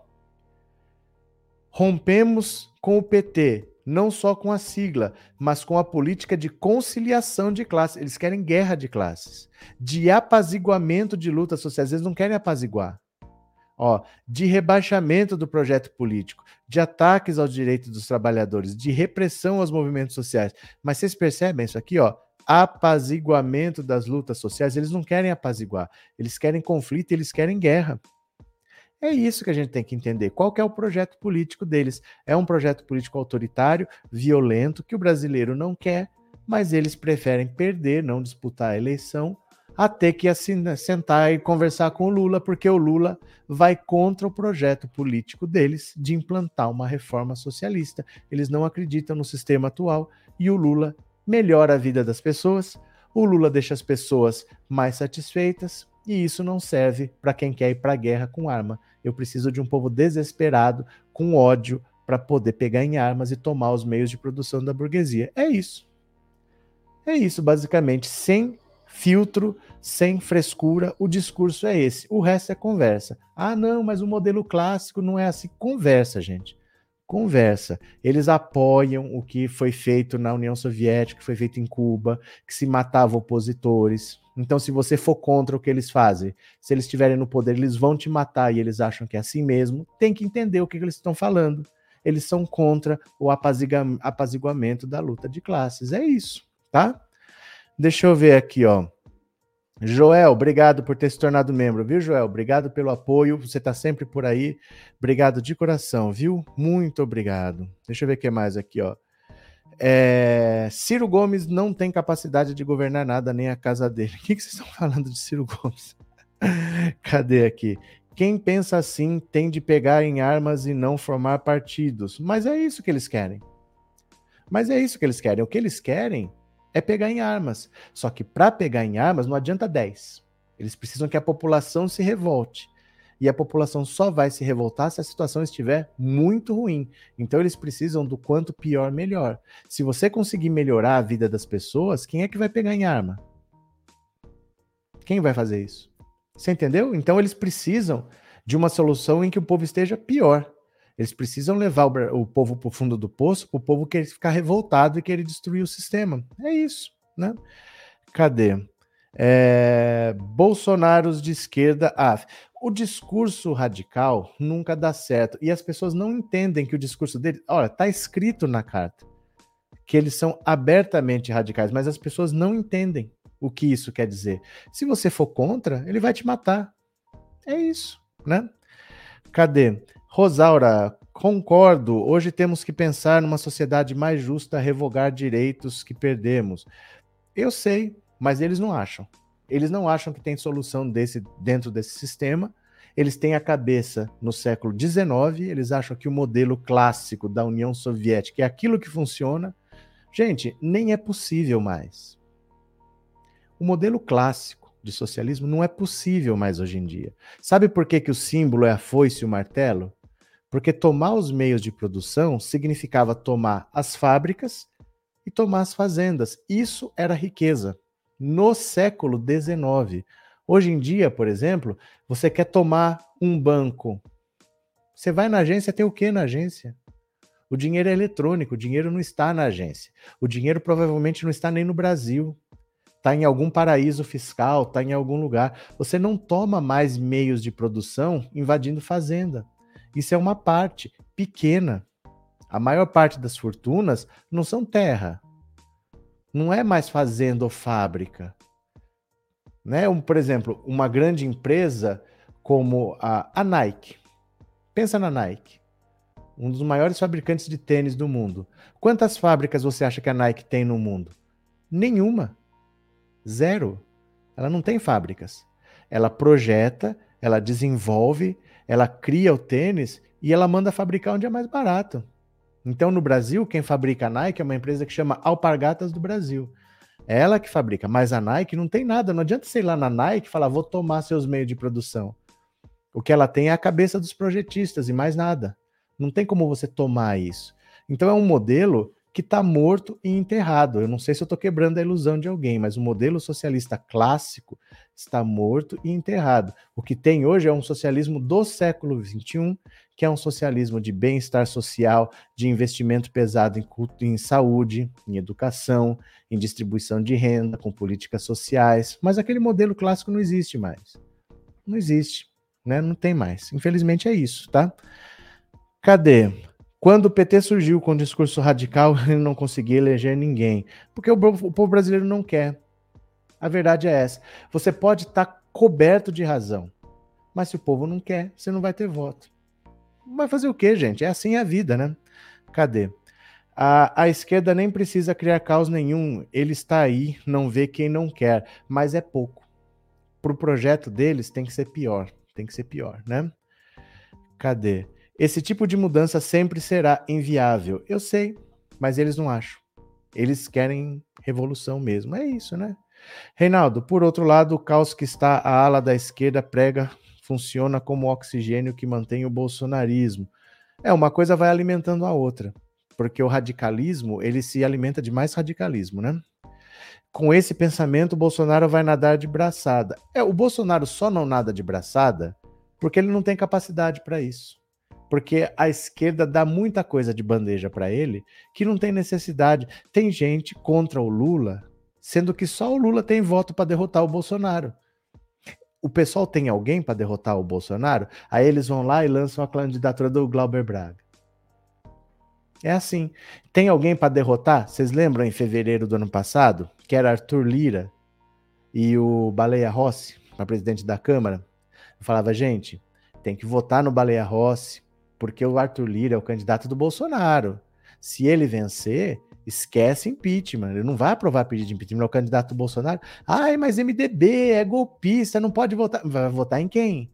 rompemos com o PT, não só com a sigla, mas com a política de conciliação de classes. Eles querem guerra de classes, de apaziguamento de lutas sociais. Eles não querem apaziguar. ó, de rebaixamento do projeto político, de ataques aos direitos dos trabalhadores, de repressão aos movimentos sociais. Mas vocês percebem isso aqui, ó? Apaziguamento das lutas sociais. Eles não querem apaziguar, eles querem conflito, eles querem guerra. É isso que a gente tem que entender. Qual que é o projeto político deles? É um projeto político autoritário, violento, que o brasileiro não quer, mas eles preferem perder, não disputar a eleição, a ter que assim, sentar e conversar com o Lula, porque o Lula vai contra o projeto político deles de implantar uma reforma socialista. Eles não acreditam no sistema atual e o Lula melhora a vida das pessoas, o Lula deixa as pessoas mais satisfeitas e isso não serve para quem quer ir para a guerra com arma. Eu preciso de um povo desesperado, com ódio, para poder pegar em armas e tomar os meios de produção da burguesia. É isso. É isso, basicamente. Sem filtro, sem frescura, o discurso é esse. O resto é conversa. Ah, não, mas o modelo clássico não é assim. Conversa, gente. Conversa. Eles apoiam o que foi feito na União Soviética, que foi feito em Cuba, que se matava opositores. Então, se você for contra o que eles fazem, se eles estiverem no poder, eles vão te matar e eles acham que é assim mesmo, tem que entender o que, que eles estão falando. Eles são contra o apaziguamento da luta de classes. É isso, tá? Deixa eu ver aqui, ó. Joel, obrigado por ter se tornado membro, viu, Joel? Obrigado pelo apoio, você está sempre por aí. Obrigado de coração, viu? Muito obrigado. Deixa eu ver o que mais aqui, ó. É... Ciro Gomes não tem capacidade de governar nada, nem a casa dele. O que, que vocês estão falando de Ciro Gomes? Cadê aqui? Quem pensa assim tem de pegar em armas e não formar partidos. Mas é isso que eles querem. Mas é isso que eles querem. O que eles querem é pegar em armas. Só que para pegar em armas não adianta 10. Eles precisam que a população se revolte. E a população só vai se revoltar se a situação estiver muito ruim. Então eles precisam do quanto pior, melhor. Se você conseguir melhorar a vida das pessoas, quem é que vai pegar em arma? Quem vai fazer isso? Você entendeu? Então eles precisam de uma solução em que o povo esteja pior. Eles precisam levar o, o povo para o fundo do poço, para o povo querer ficar revoltado e querer destruir o sistema. É isso, né? Cadê? É, Bolsonaros de esquerda. Ah, o discurso radical nunca dá certo. E as pessoas não entendem que o discurso dele. Olha, tá escrito na carta que eles são abertamente radicais, mas as pessoas não entendem o que isso quer dizer. Se você for contra, ele vai te matar. É isso, né? Cadê? Rosaura, concordo. Hoje temos que pensar numa sociedade mais justa, revogar direitos que perdemos. Eu sei, mas eles não acham. Eles não acham que tem solução desse dentro desse sistema. Eles têm a cabeça no século XIX, eles acham que o modelo clássico da União Soviética é aquilo que funciona. Gente, nem é possível mais. O modelo clássico de socialismo não é possível mais hoje em dia. Sabe por que, que o símbolo é a foice e o martelo? Porque tomar os meios de produção significava tomar as fábricas e tomar as fazendas. Isso era riqueza no século XIX. Hoje em dia, por exemplo, você quer tomar um banco. Você vai na agência, tem o que na agência? O dinheiro é eletrônico, o dinheiro não está na agência. O dinheiro provavelmente não está nem no Brasil. Está em algum paraíso fiscal, está em algum lugar. Você não toma mais meios de produção invadindo fazenda. Isso é uma parte pequena. A maior parte das fortunas não são terra. Não é mais fazenda ou fábrica. Né? Um, por exemplo, uma grande empresa como a, a Nike. Pensa na Nike. Um dos maiores fabricantes de tênis do mundo. Quantas fábricas você acha que a Nike tem no mundo? Nenhuma. Zero. Ela não tem fábricas. Ela projeta, ela desenvolve, ela cria o tênis e ela manda fabricar onde é mais barato. Então, no Brasil, quem fabrica a Nike é uma empresa que chama Alpargatas do Brasil. É ela que fabrica, mas a Nike não tem nada. Não adianta você ir lá na Nike e falar, vou tomar seus meios de produção. O que ela tem é a cabeça dos projetistas e mais nada. Não tem como você tomar isso. Então, é um modelo que está morto e enterrado. Eu não sei se eu estou quebrando a ilusão de alguém, mas o modelo socialista clássico está morto e enterrado. O que tem hoje é um socialismo do século XXI, que é um socialismo de bem-estar social, de investimento pesado em, culto, em saúde, em educação, em distribuição de renda, com políticas sociais. Mas aquele modelo clássico não existe mais. Não existe. né? Não tem mais. Infelizmente é isso, tá? Cadê? Quando o PT surgiu com o discurso radical, ele não conseguia eleger ninguém. Porque o, povo brasileiro não quer. A verdade é essa. Você pode estar tá coberto de razão. Mas se o povo não quer, você não vai ter voto. Vai fazer o quê, gente? É assim a vida, né? Cadê? A, a esquerda nem precisa criar caos nenhum. Ele está aí, não vê quem não quer. Mas é pouco. Para o projeto deles, tem que ser pior. Tem que ser pior, né? Cadê? Esse tipo de mudança sempre será inviável. Eu sei, mas eles não acham. Eles querem revolução mesmo. É isso, né? Reinaldo, por outro lado, o caos que está a ala da esquerda prega funciona como oxigênio que mantém o bolsonarismo. É, uma coisa vai alimentando a outra, porque o radicalismo, ele se alimenta de mais radicalismo, né? Com esse pensamento, o Bolsonaro vai nadar de braçada. É, o Bolsonaro só não nada de braçada porque ele não tem capacidade para isso porque a esquerda dá muita coisa de bandeja para ele que não tem necessidade. Tem gente contra o Lula, sendo que só o Lula tem voto para derrotar o Bolsonaro. O pessoal tem alguém para derrotar o Bolsonaro? Aí eles vão lá e lançam a candidatura do Glauber Braga. É assim. Tem alguém para derrotar? Vocês lembram em fevereiro do ano passado, que era Arthur Lira e o Baleia Rossi, para presidente da Câmara? Eu falava, gente, tem que votar no Baleia Rossi, porque o Arthur Lira é o candidato do Bolsonaro. Se ele vencer, esquece impeachment. Ele não vai aprovar pedido de impeachment, é o candidato Bolsonaro. Ai, mas MDB é golpista, não pode votar. Vai votar em quem?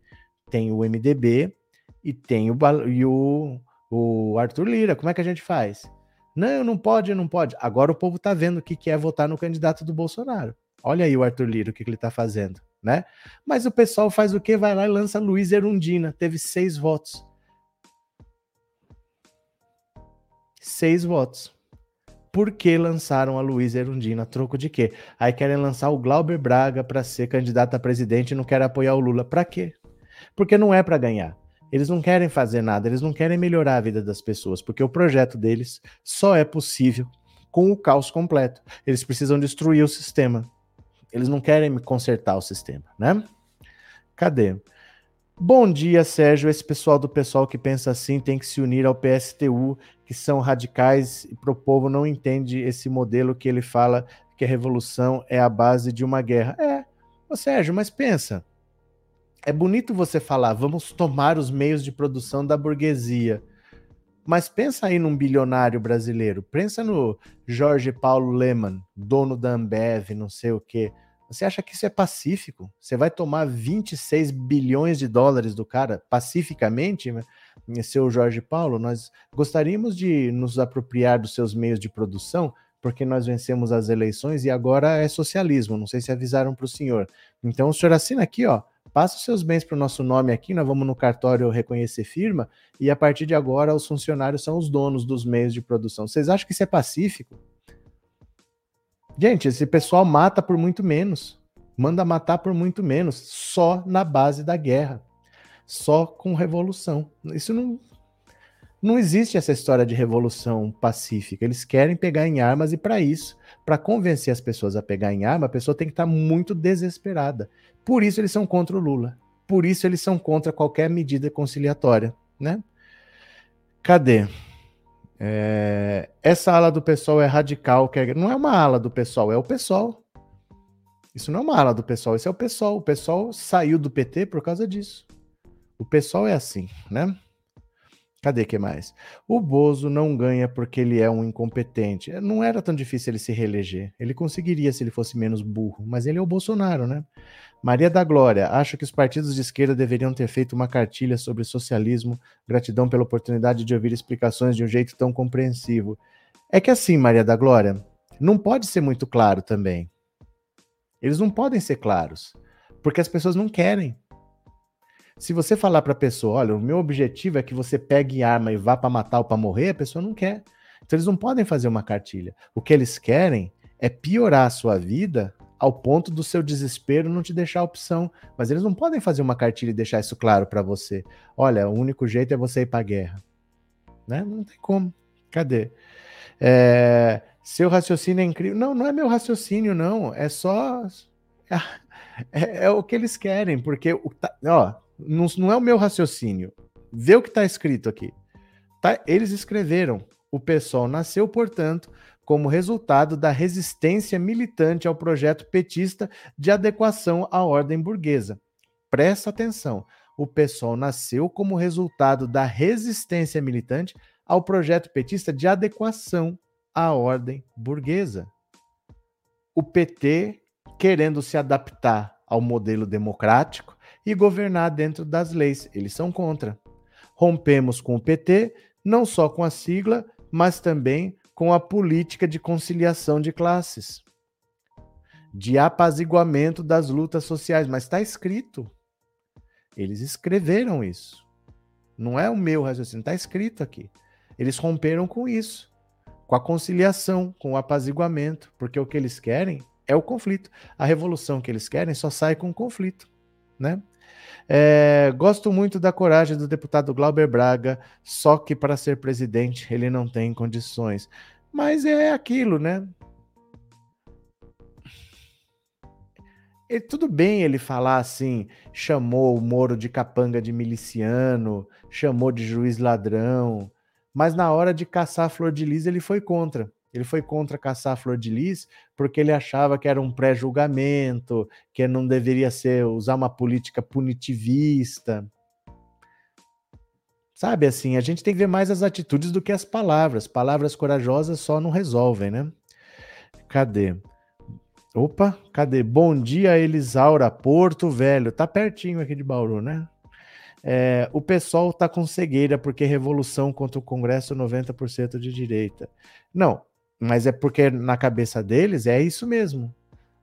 Tem o MDB e tem o, e o, o Arthur Lira. Como é que a gente faz? Não, não pode, não pode. Agora o povo tá vendo o que, que é votar no candidato do Bolsonaro. Olha aí o Arthur Lira, o que, que ele tá fazendo, né? Mas o pessoal faz o quê? Vai lá e lança Luiz Erundina. Teve seis votos. seis votos. Por que lançaram a Luísa Erundina? Troco de quê? Aí querem lançar o Glauber Braga para ser candidato a presidente e não querem apoiar o Lula. Para quê? Porque não é para ganhar. Eles não querem fazer nada, eles não querem melhorar a vida das pessoas, porque o projeto deles só é possível com o caos completo. Eles precisam destruir o sistema. Eles não querem consertar o sistema, né? Cadê? Bom dia, Sérgio. Esse pessoal do pessoal que pensa assim tem que se unir ao PSTU, que são radicais e pro povo não entende esse modelo que ele fala que a revolução é a base de uma guerra. É, Ô, Sérgio, mas pensa. É bonito você falar, vamos tomar os meios de produção da burguesia. Mas pensa aí num bilionário brasileiro. Pensa no Jorge Paulo Leman, dono da Ambev, não sei o quê. Você acha que isso é pacífico? Você vai tomar 26 bilhões de dólares do cara pacificamente? Né? Seu Jorge Paulo, nós gostaríamos de nos apropriar dos seus meios de produção, porque nós vencemos as eleições e agora é socialismo. Não sei se avisaram para o senhor. Então o senhor assina aqui, ó. Passa os seus bens para o nosso nome aqui, nós vamos no cartório reconhecer firma, e a partir de agora os funcionários são os donos dos meios de produção. Vocês acham que isso é pacífico? Gente, esse pessoal mata por muito menos. Manda matar por muito menos, só na base da guerra. Só com revolução. Isso não. Não existe essa história de revolução pacífica. Eles querem pegar em armas e, para isso, para convencer as pessoas a pegar em arma, a pessoa tem que estar tá muito desesperada. Por isso eles são contra o Lula. Por isso eles são contra qualquer medida conciliatória, né? Cadê? É, essa ala do pessoal é radical, que é, não é uma ala do pessoal, é o pessoal. Isso não é uma ala do pessoal, isso é o pessoal. O pessoal saiu do PT por causa disso. O pessoal é assim, né? Cadê que mais? O Bozo não ganha porque ele é um incompetente. Não era tão difícil ele se reeleger. Ele conseguiria se ele fosse menos burro, mas ele é o Bolsonaro, né? Maria da Glória, acho que os partidos de esquerda deveriam ter feito uma cartilha sobre socialismo. Gratidão pela oportunidade de ouvir explicações de um jeito tão compreensivo. É que assim, Maria da Glória, não pode ser muito claro também. Eles não podem ser claros, porque as pessoas não querem. Se você falar para a pessoa, olha, o meu objetivo é que você pegue arma e vá para matar ou para morrer, a pessoa não quer. Então eles não podem fazer uma cartilha. O que eles querem é piorar a sua vida ao ponto do seu desespero não te deixar opção. Mas eles não podem fazer uma cartilha e deixar isso claro para você. Olha, o único jeito é você ir para a guerra. Né? Não tem como. Cadê? É, seu raciocínio é incrível. Não, não é meu raciocínio, não. É só. É, é, é o que eles querem, porque o, ó, não, não é o meu raciocínio. Vê o que está escrito aqui. Tá? Eles escreveram: o PSOL nasceu, portanto, como resultado da resistência militante ao projeto petista de adequação à ordem burguesa. Presta atenção. O PSOL nasceu como resultado da resistência militante ao projeto petista de adequação à ordem burguesa. O PT querendo se adaptar ao modelo democrático e governar dentro das leis. Eles são contra. Rompemos com o PT, não só com a sigla, mas também com a política de conciliação de classes, de apaziguamento das lutas sociais. Mas está escrito. Eles escreveram isso. Não é o meu raciocínio, está escrito aqui. Eles romperam com isso, com a conciliação, com o apaziguamento, porque o que eles querem é o conflito. A revolução que eles querem só sai com conflito, né? É, gosto muito da coragem do deputado Glauber Braga, só que para ser presidente ele não tem condições. Mas é aquilo, né? E tudo bem ele falar assim, chamou o Moro de capanga de miliciano, chamou de juiz ladrão, mas na hora de caçar a Flor de Lis ele foi contra. Ele foi contra caçar a Flor de Lis porque ele achava que era um pré-julgamento, que não deveria ser usar uma política punitivista. Sabe assim, a gente tem que ver mais as atitudes do que as palavras. Palavras corajosas só não resolvem, né? Cadê? Opa, cadê? Bom dia, Elisaura, Porto Velho. Tá pertinho aqui de Bauru, né? É, o pessoal tá com cegueira porque revolução contra o Congresso 90% de direita. Não, mas é porque na cabeça deles é isso mesmo.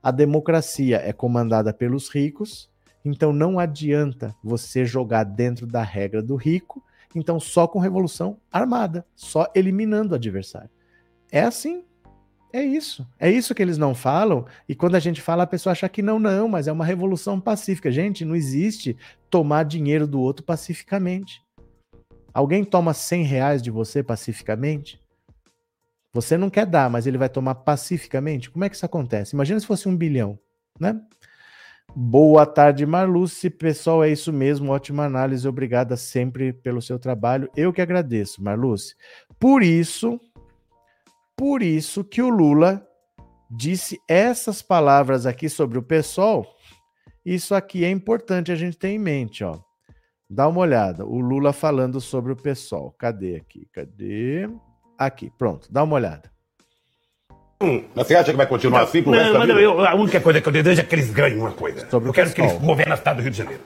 A democracia é comandada pelos ricos, então não adianta você jogar dentro da regra do rico, então só com revolução armada, só eliminando o adversário. É assim. É isso. É isso que eles não falam. E quando a gente fala, a pessoa acha que não, não, mas é uma revolução pacífica. Gente, não existe tomar dinheiro do outro pacificamente. Alguém toma 100 reais de você pacificamente? Você não quer dar, mas ele vai tomar pacificamente? Como é que isso acontece? Imagina se fosse um bilhão, né? Boa tarde, Marluce. Pessoal, é isso mesmo. Ótima análise. Obrigada sempre pelo seu trabalho. Eu que agradeço, Marluce. Por isso, por isso que o Lula disse essas palavras aqui sobre o PSOL. Isso aqui é importante a gente ter em mente, ó. Dá uma olhada. O Lula falando sobre o PSOL. Cadê aqui? Cadê? Aqui, pronto, dá uma olhada. Hum, você acha que vai continuar assim por Não, mas não, eu, a única coisa que eu desejo é que eles ganhem uma coisa. Sobre eu o quero que eles governem o estado do Rio de Janeiro.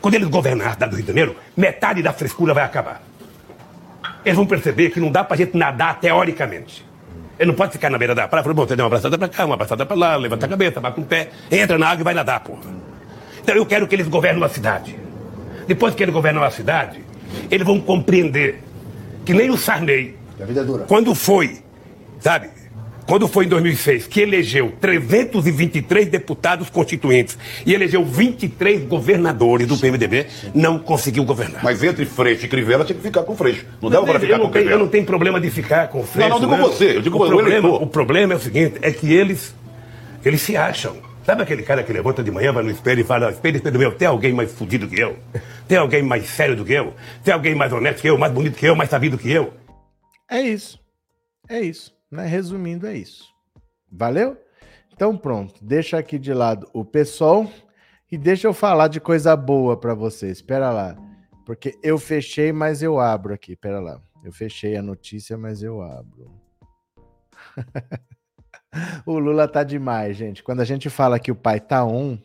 Quando eles governarem o estado do Rio de Janeiro, metade da frescura vai acabar. Eles vão perceber que não dá pra gente nadar teoricamente. Ele não pode ficar na beira da praia e falar, bom, você deu uma abraçada pra cá, uma abraçada pra lá, levanta a cabeça, bate um pé, entra na água e vai nadar, porra. Então eu quero que eles governem uma cidade. Depois que eles governam a cidade, eles vão compreender que nem o Sarney, A vida é dura. quando foi, sabe? Quando foi em 2006, que elegeu 323 deputados constituintes e elegeu 23 governadores do PMDB, não conseguiu governar. Mas entre Freixo e Crivella tinha que ficar com Freixo. Não dava para eu, ficar não com tenho, eu Crivella. não tenho problema de ficar com o Freixo. não digo você, eu digo o o problema, o problema é o seguinte, é que eles, eles se acham. Sabe aquele cara que levanta de manhã, vai no espelho e fala, espelho, espelho meu, tem alguém mais fudido que eu? Tem alguém mais sério do que eu? Tem alguém mais honesto que eu, mais bonito que eu, mais sabido que eu? É isso. É isso. Né? Resumindo, é isso. Valeu? Então pronto. Deixa aqui de lado o pessoal e deixa eu falar de coisa boa para vocês. Espera lá. Porque eu fechei, mas eu abro aqui. Espera lá. Eu fechei a notícia, mas eu abro. o Lula tá demais, gente. Quando a gente fala que o pai tá on,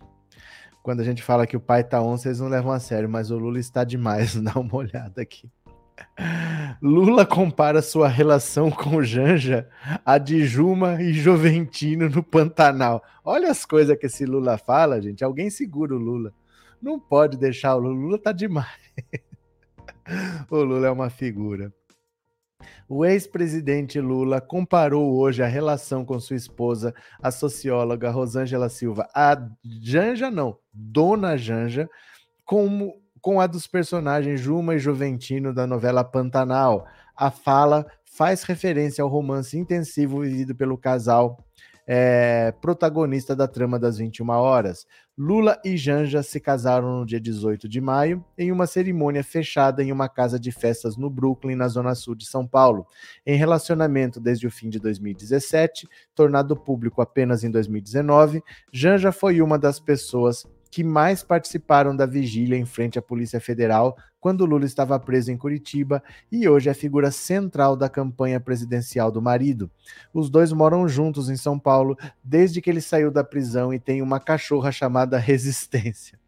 quando a gente fala que o pai tá on, vocês não levam a sério, mas o Lula está demais. Dá uma olhada aqui. Lula compara sua relação com Janja a de Juma e Joventino no Pantanal. Olha as coisas que esse Lula fala, gente. Alguém segura o Lula. Não pode deixar o Lula. Lula tá demais. o Lula é uma figura. O ex-presidente Lula comparou hoje a relação com sua esposa, a socióloga Rosângela Silva, a Janja não, Dona Janja, como com a dos personagens Juma e Juventino da novela Pantanal. A fala faz referência ao romance intensivo vivido pelo casal é, protagonista da trama das 21 horas. Lula e Janja se casaram no dia 18 de maio em uma cerimônia fechada em uma casa de festas no Brooklyn, na zona sul de São Paulo. Em relacionamento desde o fim de 2017, tornado público apenas em 2019, Janja foi uma das pessoas que mais participaram da vigília em frente à Polícia Federal quando Lula estava preso em Curitiba e hoje é figura central da campanha presidencial do marido. Os dois moram juntos em São Paulo desde que ele saiu da prisão e tem uma cachorra chamada Resistência.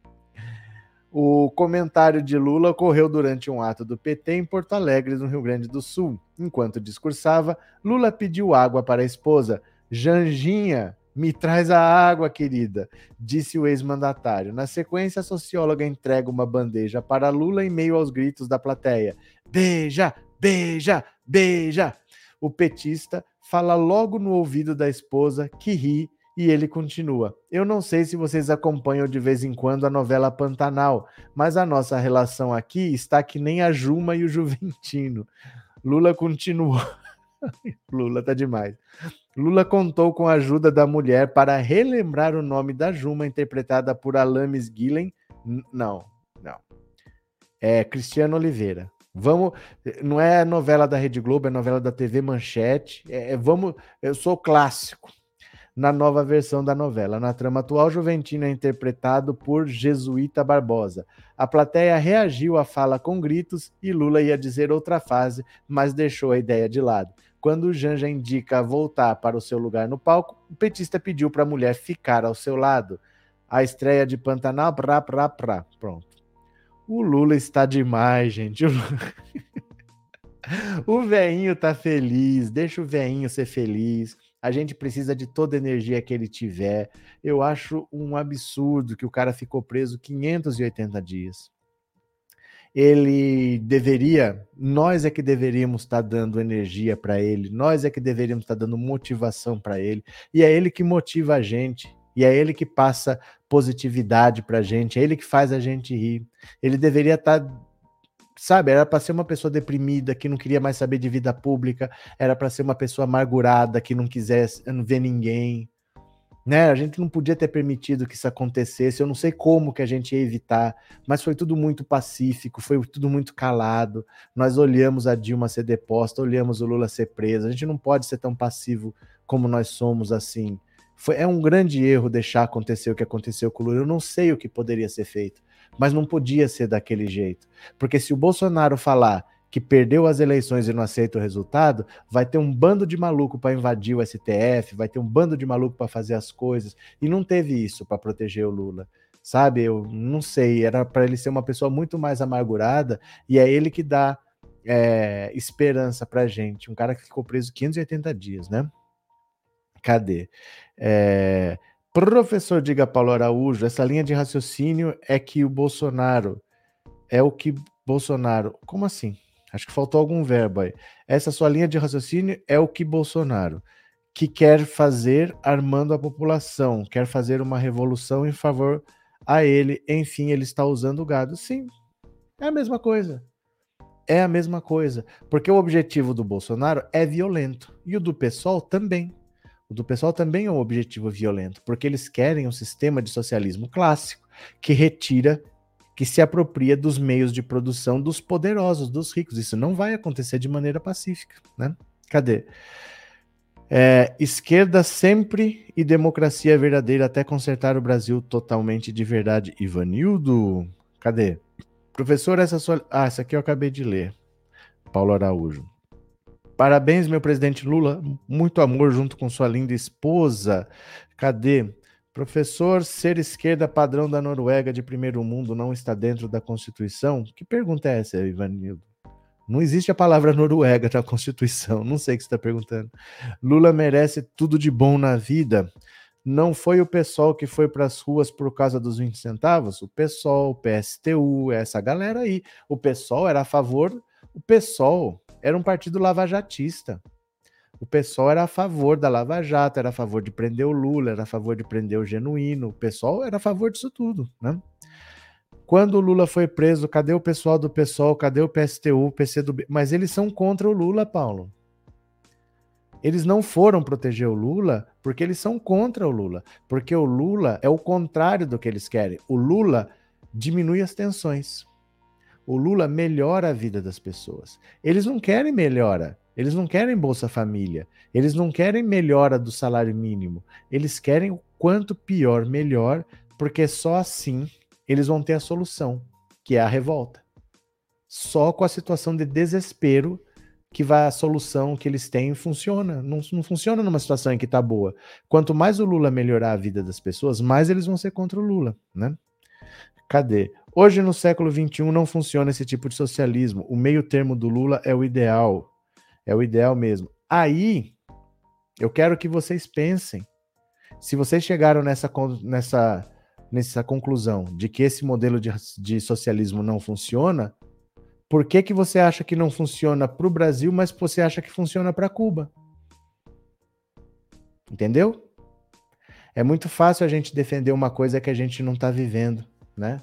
O comentário de Lula ocorreu durante um ato do PT em Porto Alegre, no Rio Grande do Sul. Enquanto discursava, Lula pediu água para a esposa. Janjinha, me traz a água, querida, disse o ex-mandatário. Na sequência, a socióloga entrega uma bandeja para Lula em meio aos gritos da plateia. Beija, beija, beija. O petista fala logo no ouvido da esposa, que ri, e ele continua. Eu não sei se vocês acompanham de vez em quando a novela Pantanal, mas a nossa relação aqui está que nem a Juma e o Juventino. Lula continuou. Lula tá demais. Lula contou com a ajuda da mulher para relembrar o nome da Juma, interpretada por Alames Guilhem. Não, não. É Cristiano Oliveira. Vamos, não é novela da Rede Globo, é novela da TV Manchete. É, é, vamos, eu sou clássico na nova versão da novela. Na trama atual, Juventino é interpretado por Jesuíta Barbosa. A plateia reagiu à fala com gritos e Lula ia dizer outra fase, mas deixou a ideia de lado. Quando o Janja indica voltar para o seu lugar no palco, o petista pediu para a mulher ficar ao seu lado. A estreia de Pantanal, pra, pra, pra. Pronto. O Lula está demais, gente. O veinho tá feliz, deixa o veinho ser feliz. A gente precisa de toda a energia que ele tiver. Eu acho um absurdo que o cara ficou preso 580 dias ele deveria, nós é que deveríamos estar tá dando energia para ele, nós é que deveríamos estar tá dando motivação para ele, e é ele que motiva a gente, e é ele que passa positividade para a gente, é ele que faz a gente rir. Ele deveria estar tá, sabe, era para ser uma pessoa deprimida, que não queria mais saber de vida pública, era para ser uma pessoa amargurada, que não quisesse não ver ninguém, né? A gente não podia ter permitido que isso acontecesse. Eu não sei como que a gente ia evitar, mas foi tudo muito pacífico, foi tudo muito calado. Nós olhamos a Dilma ser deposta, olhamos o Lula ser preso. A gente não pode ser tão passivo como nós somos assim. Foi, é um grande erro deixar acontecer o que aconteceu com o Lula. Eu não sei o que poderia ser feito, mas não podia ser daquele jeito. Porque se o Bolsonaro falar que perdeu as eleições e não aceita o resultado, vai ter um bando de maluco para invadir o STF, vai ter um bando de maluco para fazer as coisas, e não teve isso para proteger o Lula. Sabe, eu não sei, era para ele ser uma pessoa muito mais amargurada, e é ele que dá é, esperança pra gente. Um cara que ficou preso 580 dias, né? Cadê? É, professor Diga Paulo Araújo, essa linha de raciocínio é que o Bolsonaro é o que Bolsonaro. Como assim? Acho que faltou algum verbo aí. Essa sua linha de raciocínio é o que Bolsonaro que quer fazer armando a população, quer fazer uma revolução em favor a ele. Enfim, ele está usando o gado. Sim, é a mesma coisa. É a mesma coisa. Porque o objetivo do Bolsonaro é violento. E o do PSOL também. O do PSOL também é um objetivo violento. Porque eles querem um sistema de socialismo clássico que retira que se apropria dos meios de produção dos poderosos, dos ricos. Isso não vai acontecer de maneira pacífica, né? Cadê? É, esquerda sempre e democracia verdadeira até consertar o Brasil totalmente de verdade. Ivanildo, cadê? Professor, essa sua. Ah, essa aqui eu acabei de ler. Paulo Araújo. Parabéns, meu presidente Lula. Muito amor junto com sua linda esposa. Cadê? Professor, ser esquerda padrão da Noruega de primeiro mundo não está dentro da Constituição? Que pergunta é essa, Ivanildo? Não existe a palavra Noruega na Constituição. Não sei o que você está perguntando. Lula merece tudo de bom na vida. Não foi o pessoal que foi para as ruas por causa dos 20 centavos? O pessoal, o PSTU, essa galera aí. O pessoal era a favor. O pessoal era um partido lavajatista. O pessoal era a favor da Lava Jato, era a favor de prender o Lula, era a favor de prender o Genuíno. O pessoal era a favor disso tudo, né? Quando o Lula foi preso, cadê o pessoal do PSOL? Cadê o PSTU, o PCdoB? Mas eles são contra o Lula, Paulo. Eles não foram proteger o Lula porque eles são contra o Lula. Porque o Lula é o contrário do que eles querem. O Lula diminui as tensões. O Lula melhora a vida das pessoas. Eles não querem melhora. Eles não querem Bolsa Família. Eles não querem melhora do salário mínimo. Eles querem o quanto pior, melhor, porque só assim eles vão ter a solução, que é a revolta. Só com a situação de desespero que vai a solução que eles têm funciona. Não, não funciona numa situação em que está boa. Quanto mais o Lula melhorar a vida das pessoas, mais eles vão ser contra o Lula, né? Cadê? Hoje, no século XXI, não funciona esse tipo de socialismo. O meio termo do Lula é o ideal. É o ideal mesmo. Aí, eu quero que vocês pensem. Se vocês chegaram nessa, nessa, nessa conclusão de que esse modelo de, de socialismo não funciona, por que, que você acha que não funciona para o Brasil, mas você acha que funciona para Cuba? Entendeu? É muito fácil a gente defender uma coisa que a gente não está vivendo, né?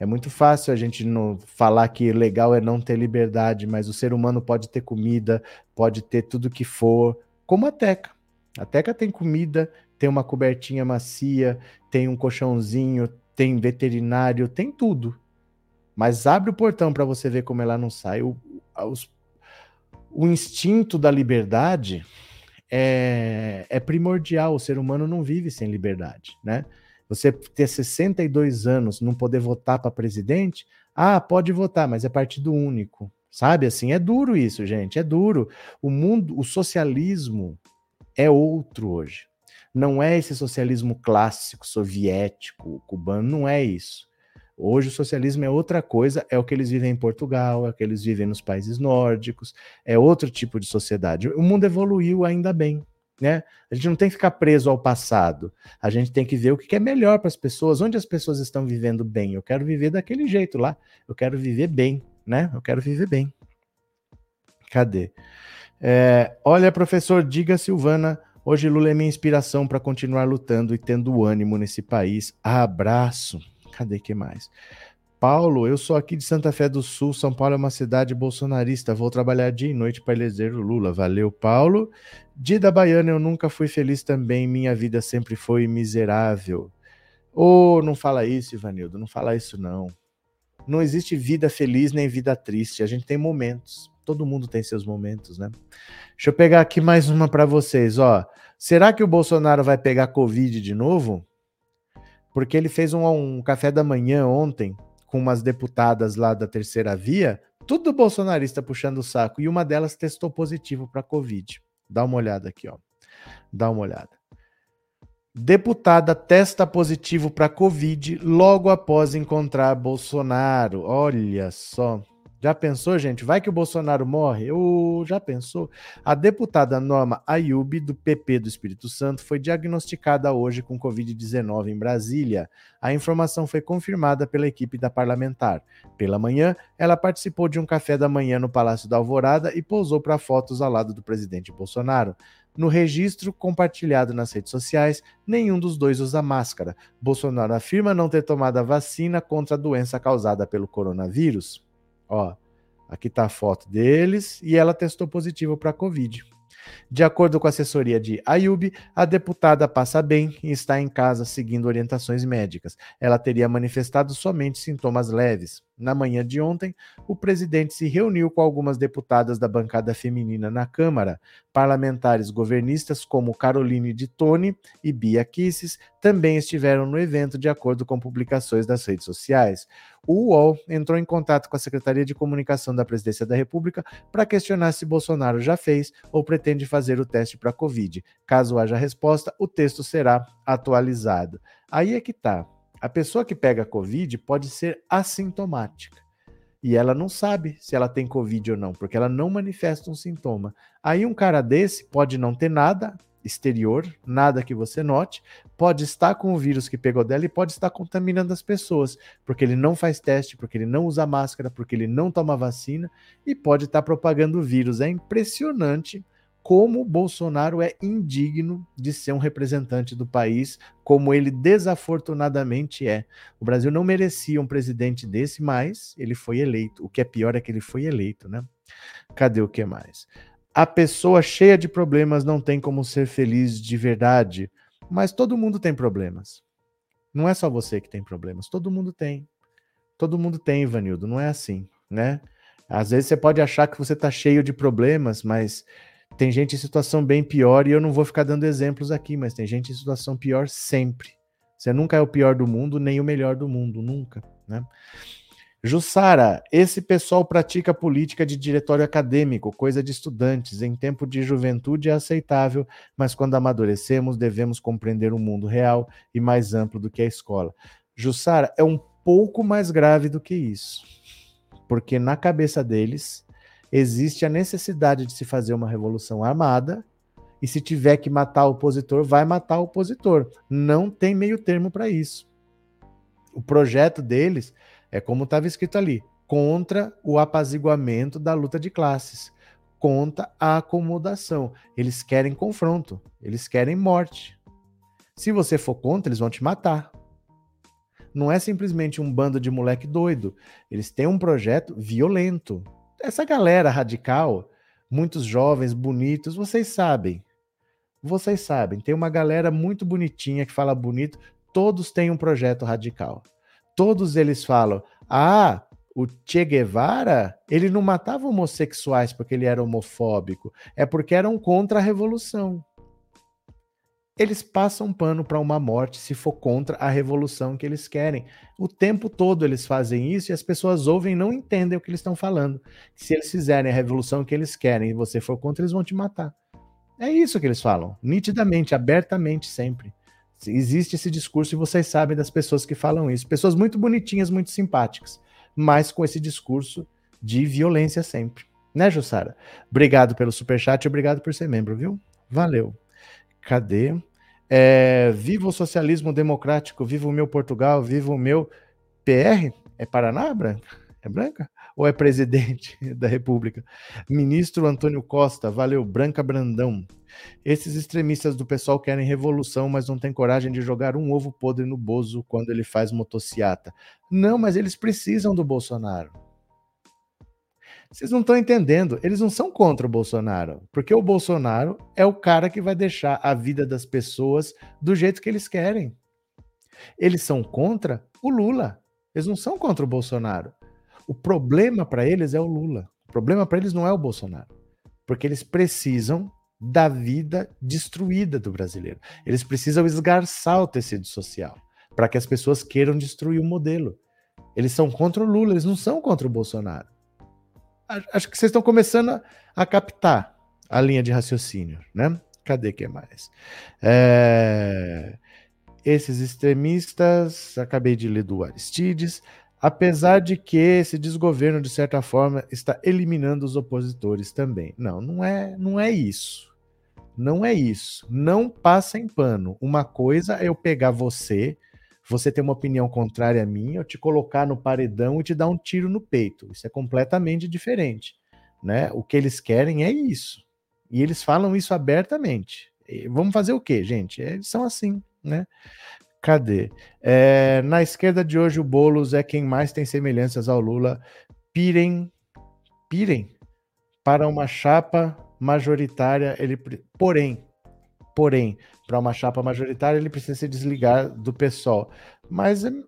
É muito fácil a gente não falar que legal é não ter liberdade, mas o ser humano pode ter comida, pode ter tudo que for, como a Teca. A Teca tem comida, tem uma cobertinha macia, tem um colchãozinho, tem veterinário, tem tudo. Mas abre o portão para você ver como ela não sai. O, os, o instinto da liberdade é, é primordial. O ser humano não vive sem liberdade, né? Você ter 62 anos, não poder votar para presidente, ah, pode votar, mas é partido único. Sabe assim, é duro isso, gente, é duro. O mundo, o socialismo é outro hoje. Não é esse socialismo clássico, soviético, cubano, não é isso. Hoje o socialismo é outra coisa, é o que eles vivem em Portugal, é o que eles vivem nos países nórdicos, é outro tipo de sociedade. O mundo evoluiu ainda bem, né? A gente não tem que ficar preso ao passado. A gente tem que ver o que é melhor para as pessoas, onde as pessoas estão vivendo bem. Eu quero viver daquele jeito lá. Eu quero viver bem, né? Eu quero viver bem. Cadê? É, olha, professor, diga Silvana, hoje Lula é minha inspiração para continuar lutando e tendo ânimo nesse país. Abraço. Cadê que mais? Paulo, eu sou aqui de Santa Fé do Sul. São Paulo é uma cidade bolsonarista. Vou trabalhar dia e noite para eleger o Lula. Valeu, Paulo. Dida Baiana, eu nunca fui feliz também. Minha vida sempre foi miserável. Oh, não fala isso, Ivanildo. Não fala isso, não. Não existe vida feliz nem vida triste. A gente tem momentos. Todo mundo tem seus momentos, né? Deixa eu pegar aqui mais uma para vocês, ó. Será que o Bolsonaro vai pegar Covid de novo? porque ele fez um, um café da manhã ontem com umas deputadas lá da terceira via, tudo bolsonarista puxando o saco, e uma delas testou positivo para Covid. Dá uma olhada aqui, ó. Dá uma olhada. Deputada testa positivo para Covid logo após encontrar Bolsonaro. Olha só. Já pensou, gente? Vai que o Bolsonaro morre? Ou já pensou? A deputada Norma Ayub, do PP do Espírito Santo, foi diagnosticada hoje com Covid-19 em Brasília. A informação foi confirmada pela equipe da parlamentar. Pela manhã, ela participou de um café da manhã no Palácio da Alvorada e pousou para fotos ao lado do presidente Bolsonaro. No registro compartilhado nas redes sociais, nenhum dos dois usa máscara. Bolsonaro afirma não ter tomado a vacina contra a doença causada pelo coronavírus. Ó, aqui está a foto deles e ela testou positivo para Covid. De acordo com a assessoria de Ayub, a deputada passa bem e está em casa seguindo orientações médicas. Ela teria manifestado somente sintomas leves. Na manhã de ontem, o presidente se reuniu com algumas deputadas da bancada feminina na Câmara. Parlamentares governistas como Caroline de Tone e Bia Kisses também estiveram no evento, de acordo com publicações das redes sociais. O UOL entrou em contato com a Secretaria de Comunicação da Presidência da República para questionar se Bolsonaro já fez ou pretende fazer o teste para Covid. Caso haja resposta, o texto será atualizado. Aí é que tá. A pessoa que pega Covid pode ser assintomática. E ela não sabe se ela tem Covid ou não, porque ela não manifesta um sintoma. Aí um cara desse pode não ter nada exterior, nada que você note, pode estar com o vírus que pegou dela e pode estar contaminando as pessoas, porque ele não faz teste, porque ele não usa máscara, porque ele não toma vacina e pode estar propagando o vírus. É impressionante como Bolsonaro é indigno de ser um representante do país, como ele desafortunadamente é. O Brasil não merecia um presidente desse, mas ele foi eleito. O que é pior é que ele foi eleito, né? Cadê o que mais? A pessoa cheia de problemas não tem como ser feliz de verdade, mas todo mundo tem problemas. Não é só você que tem problemas, todo mundo tem. Todo mundo tem, Ivanildo, não é assim, né? Às vezes você pode achar que você está cheio de problemas, mas tem gente em situação bem pior e eu não vou ficar dando exemplos aqui, mas tem gente em situação pior sempre. Você nunca é o pior do mundo, nem o melhor do mundo, nunca, né? Jussara, esse pessoal pratica política de diretório acadêmico, coisa de estudantes. Em tempo de juventude é aceitável, mas quando amadurecemos, devemos compreender o mundo real e mais amplo do que a escola. Jussara, é um pouco mais grave do que isso. Porque na cabeça deles existe a necessidade de se fazer uma revolução armada, e se tiver que matar o opositor, vai matar o opositor. Não tem meio termo para isso. O projeto deles é como estava escrito ali: contra o apaziguamento da luta de classes, contra a acomodação. Eles querem confronto, eles querem morte. Se você for contra, eles vão te matar. Não é simplesmente um bando de moleque doido. Eles têm um projeto violento. Essa galera radical, muitos jovens, bonitos, vocês sabem. Vocês sabem, tem uma galera muito bonitinha que fala bonito, todos têm um projeto radical todos eles falam: ah, o Che Guevara, ele não matava homossexuais porque ele era homofóbico, é porque eram contra a revolução. Eles passam pano para uma morte se for contra a revolução que eles querem. O tempo todo eles fazem isso e as pessoas ouvem e não entendem o que eles estão falando. Se eles fizerem a revolução que eles querem e você for contra, eles vão te matar. É isso que eles falam, nitidamente, abertamente, sempre. Existe esse discurso e vocês sabem das pessoas que falam isso. Pessoas muito bonitinhas, muito simpáticas, mas com esse discurso de violência sempre. Né, Jussara? Obrigado pelo superchat e obrigado por ser membro, viu? Valeu. Cadê? É, viva o socialismo democrático, viva o meu Portugal, viva o meu PR? É Paraná, Branca? É Branca? Ou é presidente da República? Ministro Antônio Costa, valeu, Branca Brandão. Esses extremistas do pessoal querem revolução, mas não têm coragem de jogar um ovo podre no Bozo quando ele faz motociata. Não, mas eles precisam do Bolsonaro. Vocês não estão entendendo. Eles não são contra o Bolsonaro, porque o Bolsonaro é o cara que vai deixar a vida das pessoas do jeito que eles querem. Eles são contra o Lula. Eles não são contra o Bolsonaro. O problema para eles é o Lula. O problema para eles não é o Bolsonaro. Porque eles precisam da vida destruída do brasileiro. Eles precisam esgarçar o tecido social para que as pessoas queiram destruir o modelo. Eles são contra o Lula, eles não são contra o Bolsonaro. Acho que vocês estão começando a, a captar a linha de raciocínio, né? Cadê que mais? É... Esses extremistas, acabei de ler do Aristides, apesar de que esse desgoverno, de certa forma, está eliminando os opositores também. Não, não é, não é isso. Não é isso. Não passa em pano. Uma coisa é eu pegar você, você ter uma opinião contrária a mim, eu te colocar no paredão e te dar um tiro no peito. Isso é completamente diferente. Né? O que eles querem é isso. E eles falam isso abertamente. E vamos fazer o quê, gente? Eles são assim, né? Cadê? É, na esquerda de hoje, o Boulos é quem mais tem semelhanças ao Lula. Pirem, pirem para uma chapa majoritária, ele porém, porém, para uma chapa majoritária ele precisa se desligar do PSOL. Mas hum,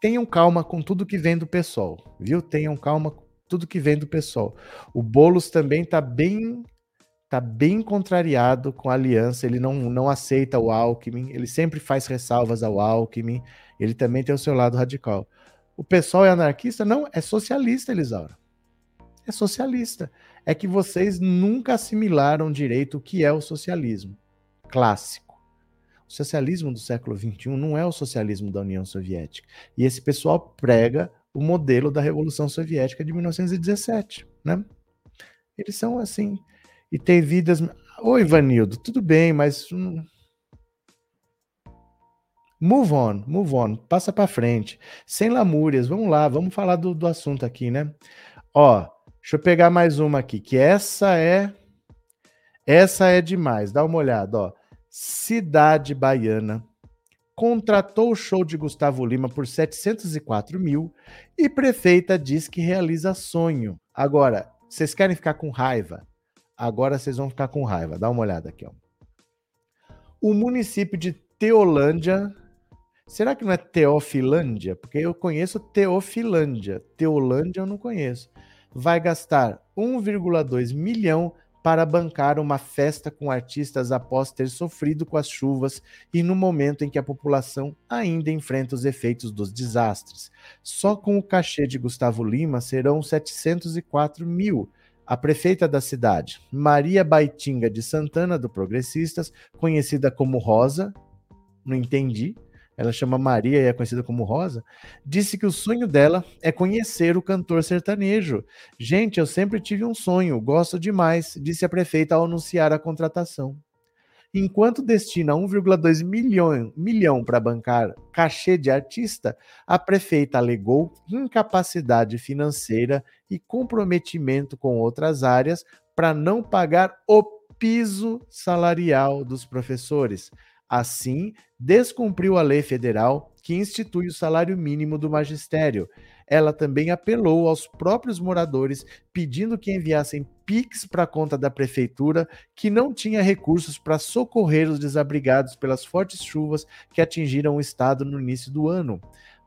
tenham calma com tudo que vem do PSOL, viu? Tenham calma com tudo que vem do PSOL. O Bolos também está bem tá bem contrariado com a aliança, ele não, não aceita o Alckmin, ele sempre faz ressalvas ao Alckmin, ele também tem o seu lado radical. O pessoal é anarquista? Não, é socialista, Elisaura. É socialista é que vocês nunca assimilaram direito o que é o socialismo clássico. O socialismo do século XXI não é o socialismo da União Soviética. E esse pessoal prega o modelo da Revolução Soviética de 1917, né? Eles são assim. E tem vidas. Oi, Vanildo, tudo bem, mas. Move on, move on, passa para frente. Sem lamúrias, vamos lá, vamos falar do, do assunto aqui, né? Ó, Deixa eu pegar mais uma aqui, que essa é essa é demais. Dá uma olhada, ó. Cidade Baiana contratou o show de Gustavo Lima por 704 mil e prefeita diz que realiza sonho. Agora, Vocês querem ficar com raiva? Agora vocês vão ficar com raiva. Dá uma olhada aqui, ó. O município de Teolândia. Será que não é Teofilândia? Porque eu conheço Teofilândia. Teolândia eu não conheço. Vai gastar 1,2 milhão para bancar uma festa com artistas após ter sofrido com as chuvas e no momento em que a população ainda enfrenta os efeitos dos desastres. Só com o cachê de Gustavo Lima serão 704 mil. A prefeita da cidade, Maria Baitinga de Santana, do Progressistas, conhecida como Rosa, não entendi, ela chama Maria e é conhecida como Rosa, disse que o sonho dela é conhecer o cantor sertanejo. Gente, eu sempre tive um sonho, gosto demais, disse a prefeita ao anunciar a contratação. Enquanto destina 1,2 milhão, milhão para bancar cachê de artista, a prefeita alegou incapacidade financeira e comprometimento com outras áreas para não pagar o piso salarial dos professores. Assim, descumpriu a lei federal que institui o salário mínimo do magistério. Ela também apelou aos próprios moradores, pedindo que enviassem PIX para a conta da prefeitura, que não tinha recursos para socorrer os desabrigados pelas fortes chuvas que atingiram o estado no início do ano.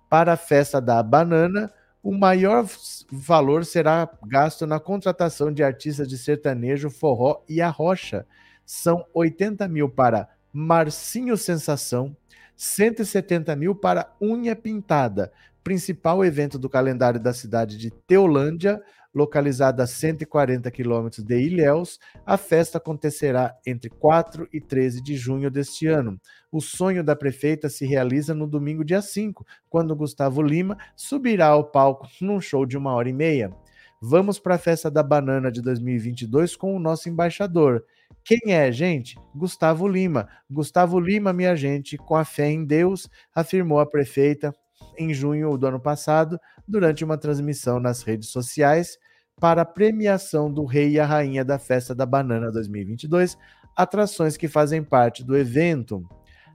Para a festa da banana, o maior valor será gasto na contratação de artistas de sertanejo, forró e arrocha. São 80 mil para Marcinho Sensação, 170 mil para Unha Pintada, principal evento do calendário da cidade de Teolândia, localizada a 140 quilômetros de Ilhéus. A festa acontecerá entre 4 e 13 de junho deste ano. O sonho da prefeita se realiza no domingo, dia 5, quando Gustavo Lima subirá ao palco num show de uma hora e meia. Vamos para a festa da banana de 2022 com o nosso embaixador. Quem é, gente? Gustavo Lima. Gustavo Lima, minha gente, com a fé em Deus, afirmou a prefeita em junho do ano passado, durante uma transmissão nas redes sociais para a premiação do Rei e a Rainha da Festa da Banana 2022, atrações que fazem parte do evento.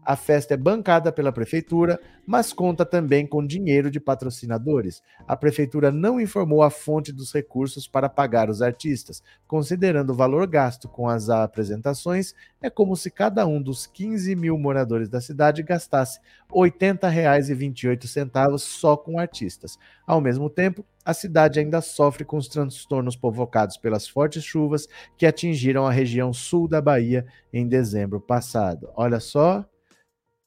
A festa é bancada pela prefeitura, mas conta também com dinheiro de patrocinadores. A prefeitura não informou a fonte dos recursos para pagar os artistas. Considerando o valor gasto com as apresentações, é como se cada um dos 15 mil moradores da cidade gastasse R$ 80,28 só com artistas. Ao mesmo tempo, a cidade ainda sofre com os transtornos provocados pelas fortes chuvas que atingiram a região sul da Bahia em dezembro passado. Olha só,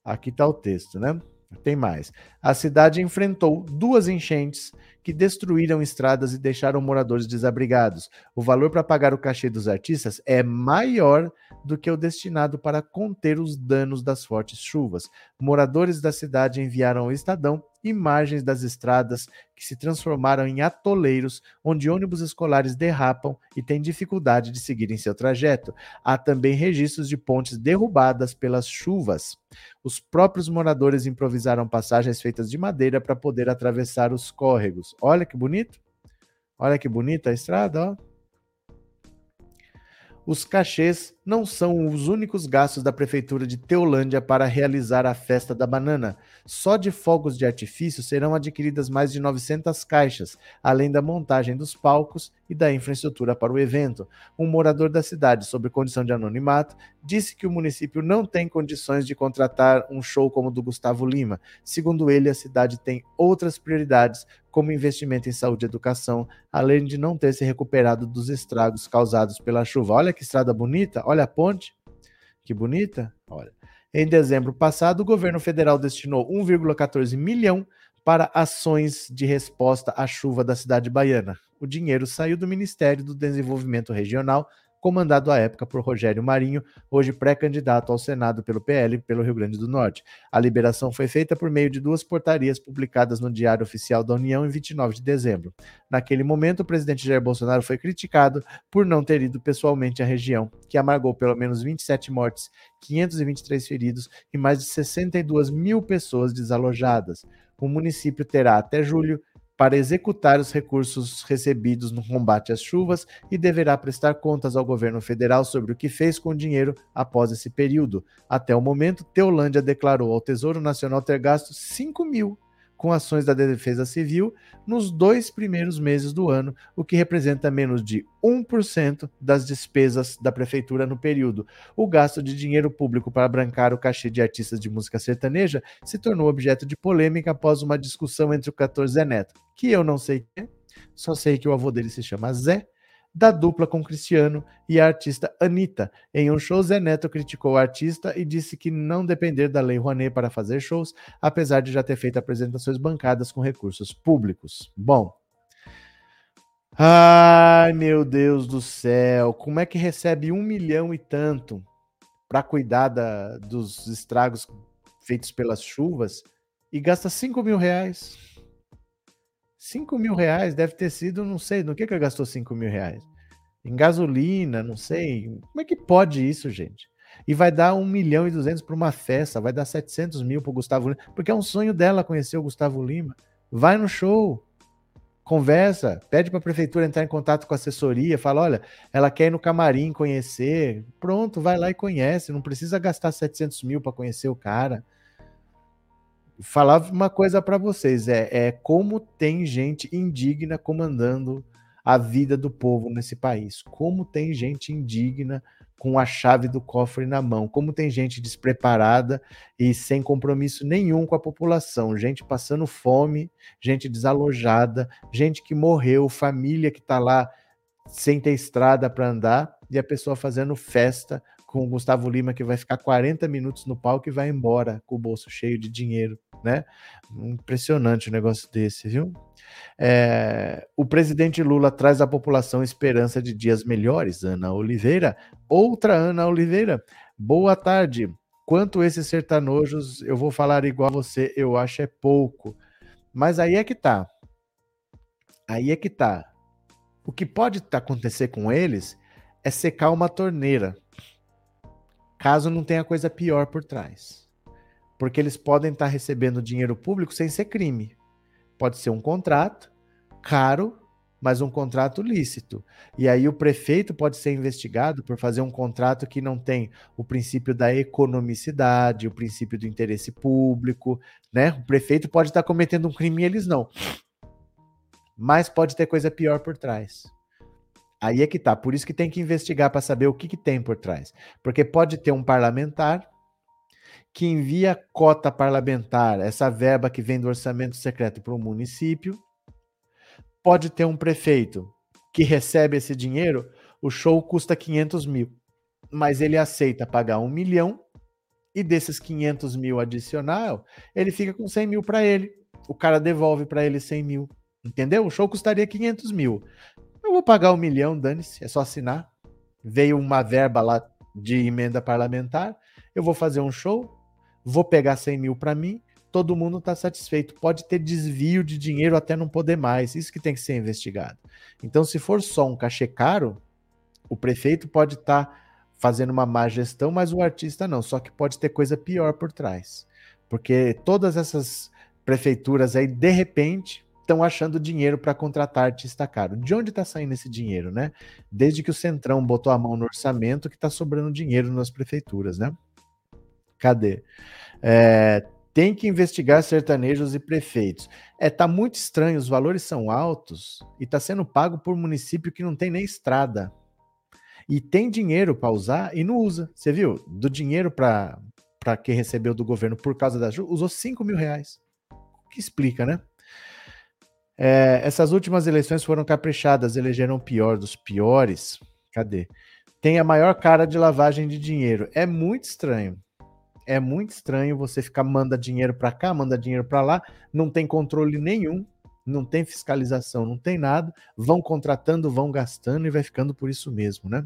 Aqui está o texto, né? Tem mais. A cidade enfrentou duas enchentes que destruíram estradas e deixaram moradores desabrigados. O valor para pagar o cachê dos artistas é maior do que o destinado para conter os danos das fortes chuvas. Moradores da cidade enviaram ao Estadão imagens das estradas que se transformaram em atoleiros, onde ônibus escolares derrapam e têm dificuldade de seguir em seu trajeto. Há também registros de pontes derrubadas pelas chuvas. Os próprios moradores improvisaram passagens feitas de madeira para poder atravessar os córregos. Olha que bonito! Olha que bonita a estrada, ó. Os cachês não são os únicos gastos da prefeitura de Teolândia para realizar a festa da banana. Só de fogos de artifício serão adquiridas mais de 900 caixas, além da montagem dos palcos e da infraestrutura para o evento. Um morador da cidade, sob condição de anonimato, disse que o município não tem condições de contratar um show como o do Gustavo Lima. Segundo ele, a cidade tem outras prioridades, como investimento em saúde e educação, além de não ter se recuperado dos estragos causados pela chuva. Olha que estrada bonita, olha a ponte, que bonita. Olha. Em dezembro passado, o governo federal destinou 1,14 milhão para ações de resposta à chuva da cidade baiana. O dinheiro saiu do Ministério do Desenvolvimento Regional comandado à época por Rogério Marinho, hoje pré-candidato ao Senado pelo PL pelo Rio Grande do Norte. A liberação foi feita por meio de duas portarias publicadas no Diário Oficial da União em 29 de dezembro. Naquele momento, o presidente Jair Bolsonaro foi criticado por não ter ido pessoalmente à região, que amargou pelo menos 27 mortes, 523 feridos e mais de 62 mil pessoas desalojadas. O município terá até julho para executar os recursos recebidos no combate às chuvas e deverá prestar contas ao governo federal sobre o que fez com o dinheiro após esse período. Até o momento, Teolândia declarou ao Tesouro Nacional ter gasto 5 mil com ações da Defesa Civil nos dois primeiros meses do ano, o que representa menos de 1% das despesas da prefeitura no período. O gasto de dinheiro público para brancar o cachê de artistas de música sertaneja se tornou objeto de polêmica após uma discussão entre o 14 Zé Neto, que eu não sei quem é, só sei que o avô dele se chama Zé, da dupla com Cristiano e a artista Anitta. Em um show, Zé Neto criticou o artista e disse que não depender da Lei Rouanet para fazer shows, apesar de já ter feito apresentações bancadas com recursos públicos. Bom. Ai, meu Deus do céu, como é que recebe um milhão e tanto para cuidar da, dos estragos feitos pelas chuvas e gasta cinco mil reais? 5 mil reais deve ter sido, não sei, no que que gastou 5 mil reais? Em gasolina, não sei. Como é que pode isso, gente? E vai dar 1 milhão e 200 para uma festa, vai dar 700 mil para o Gustavo Lima, porque é um sonho dela conhecer o Gustavo Lima. Vai no show, conversa, pede para a prefeitura entrar em contato com a assessoria, fala, olha, ela quer ir no camarim conhecer, pronto, vai lá e conhece, não precisa gastar 700 mil para conhecer o cara falar uma coisa para vocês: é, é como tem gente indigna comandando a vida do povo nesse país. Como tem gente indigna com a chave do cofre na mão. Como tem gente despreparada e sem compromisso nenhum com a população. Gente passando fome, gente desalojada, gente que morreu, família que está lá sem ter estrada para andar e a pessoa fazendo festa com o Gustavo Lima que vai ficar 40 minutos no palco e vai embora com o bolso cheio de dinheiro né? Impressionante o um negócio desse, viu? É, o presidente Lula traz à população esperança de dias melhores. Ana Oliveira, outra Ana Oliveira. Boa tarde. Quanto esses sertanojos, eu vou falar igual a você, eu acho é pouco. Mas aí é que tá. Aí é que tá. O que pode acontecer com eles é secar uma torneira. Caso não tenha coisa pior por trás porque eles podem estar recebendo dinheiro público sem ser crime. Pode ser um contrato caro, mas um contrato lícito. E aí o prefeito pode ser investigado por fazer um contrato que não tem o princípio da economicidade, o princípio do interesse público, né? O prefeito pode estar cometendo um crime e eles não. Mas pode ter coisa pior por trás. Aí é que tá, por isso que tem que investigar para saber o que, que tem por trás. Porque pode ter um parlamentar que envia cota parlamentar, essa verba que vem do orçamento secreto para o município. Pode ter um prefeito que recebe esse dinheiro, o show custa 500 mil, mas ele aceita pagar um milhão e desses 500 mil adicional, ele fica com 100 mil para ele. O cara devolve para ele 100 mil. Entendeu? O show custaria 500 mil. Eu vou pagar um milhão, dane-se, é só assinar. Veio uma verba lá de emenda parlamentar, eu vou fazer um show, vou pegar 100 mil para mim, todo mundo está satisfeito. Pode ter desvio de dinheiro até não poder mais. Isso que tem que ser investigado. Então, se for só um cachê caro, o prefeito pode estar tá fazendo uma má gestão, mas o artista não. Só que pode ter coisa pior por trás. Porque todas essas prefeituras aí, de repente, estão achando dinheiro para contratar artista caro. De onde está saindo esse dinheiro, né? Desde que o Centrão botou a mão no orçamento, que está sobrando dinheiro nas prefeituras, né? Cadê? É, tem que investigar sertanejos e prefeitos. É, tá muito estranho, os valores são altos e tá sendo pago por município que não tem nem estrada. E tem dinheiro para usar e não usa. Você viu? Do dinheiro para quem recebeu do governo por causa da ajuda, usou 5 mil reais. O que explica, né? É, essas últimas eleições foram caprichadas, elegeram pior dos piores. Cadê? Tem a maior cara de lavagem de dinheiro. É muito estranho é muito estranho você ficar manda dinheiro para cá, manda dinheiro para lá, não tem controle nenhum, não tem fiscalização, não tem nada, vão contratando, vão gastando e vai ficando por isso mesmo, né?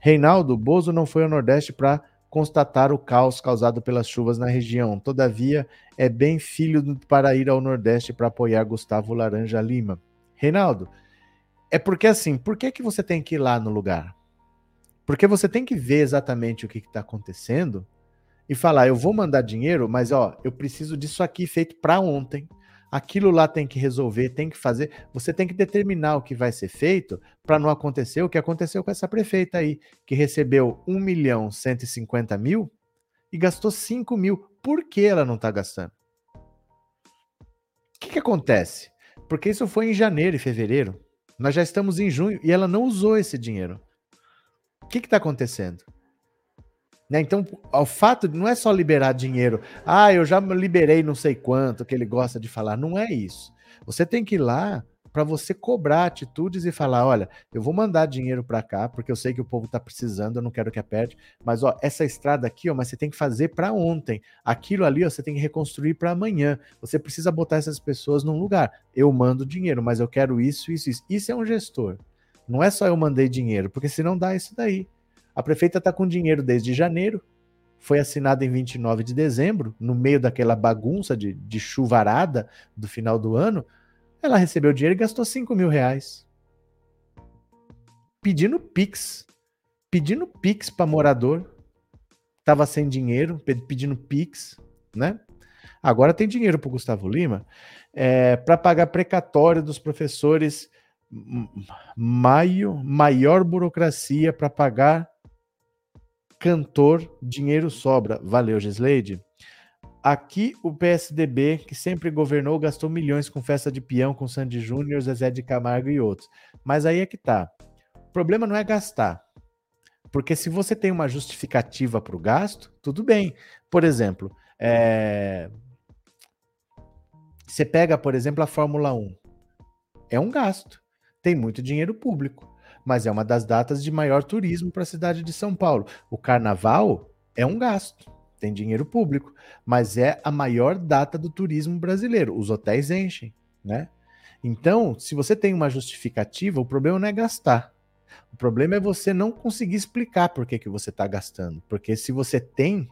Reinaldo Bozo não foi ao Nordeste para constatar o caos causado pelas chuvas na região. Todavia, é bem filho para ir ao Nordeste para apoiar Gustavo Laranja Lima. Reinaldo, é porque assim, por que, que você tem que ir lá no lugar? Porque você tem que ver exatamente o que está acontecendo e falar: eu vou mandar dinheiro, mas ó, eu preciso disso aqui feito para ontem. Aquilo lá tem que resolver, tem que fazer. Você tem que determinar o que vai ser feito para não acontecer o que aconteceu com essa prefeita aí, que recebeu 1 milhão 150 mil e gastou 5 mil. Por que ela não está gastando? que acontece? Porque isso foi em janeiro e fevereiro. Nós já estamos em junho e ela não usou esse dinheiro. O que está acontecendo? Né? Então, o fato de não é só liberar dinheiro. Ah, eu já liberei não sei quanto que ele gosta de falar. Não é isso. Você tem que ir lá para você cobrar atitudes e falar: olha, eu vou mandar dinheiro para cá, porque eu sei que o povo está precisando, eu não quero que aperte, mas ó, essa estrada aqui, ó, mas você tem que fazer para ontem. Aquilo ali, ó, você tem que reconstruir para amanhã. Você precisa botar essas pessoas num lugar. Eu mando dinheiro, mas eu quero isso, isso, isso. Isso é um gestor. Não é só eu mandei dinheiro, porque se não dá isso daí. A prefeita está com dinheiro desde janeiro, foi assinada em 29 de dezembro, no meio daquela bagunça de, de chuvarada do final do ano. Ela recebeu dinheiro e gastou 5 mil reais. Pedindo Pix. Pedindo Pix para morador. Tava sem dinheiro, pedindo Pix, né? Agora tem dinheiro para Gustavo Lima é, para pagar precatório dos professores. Maio, maior burocracia para pagar cantor, dinheiro sobra. Valeu, Gisleide. Aqui o PSDB, que sempre governou, gastou milhões com festa de peão, com Sandy Júnior, Zezé de Camargo e outros. Mas aí é que tá. O problema não é gastar. Porque se você tem uma justificativa para o gasto, tudo bem. Por exemplo, é... você pega, por exemplo, a Fórmula 1. É um gasto. Tem muito dinheiro público. Mas é uma das datas de maior turismo para a cidade de São Paulo. O carnaval é um gasto tem dinheiro público, mas é a maior data do turismo brasileiro. Os hotéis enchem, né? Então, se você tem uma justificativa, o problema não é gastar. O problema é você não conseguir explicar por que, que você está gastando. Porque se você tem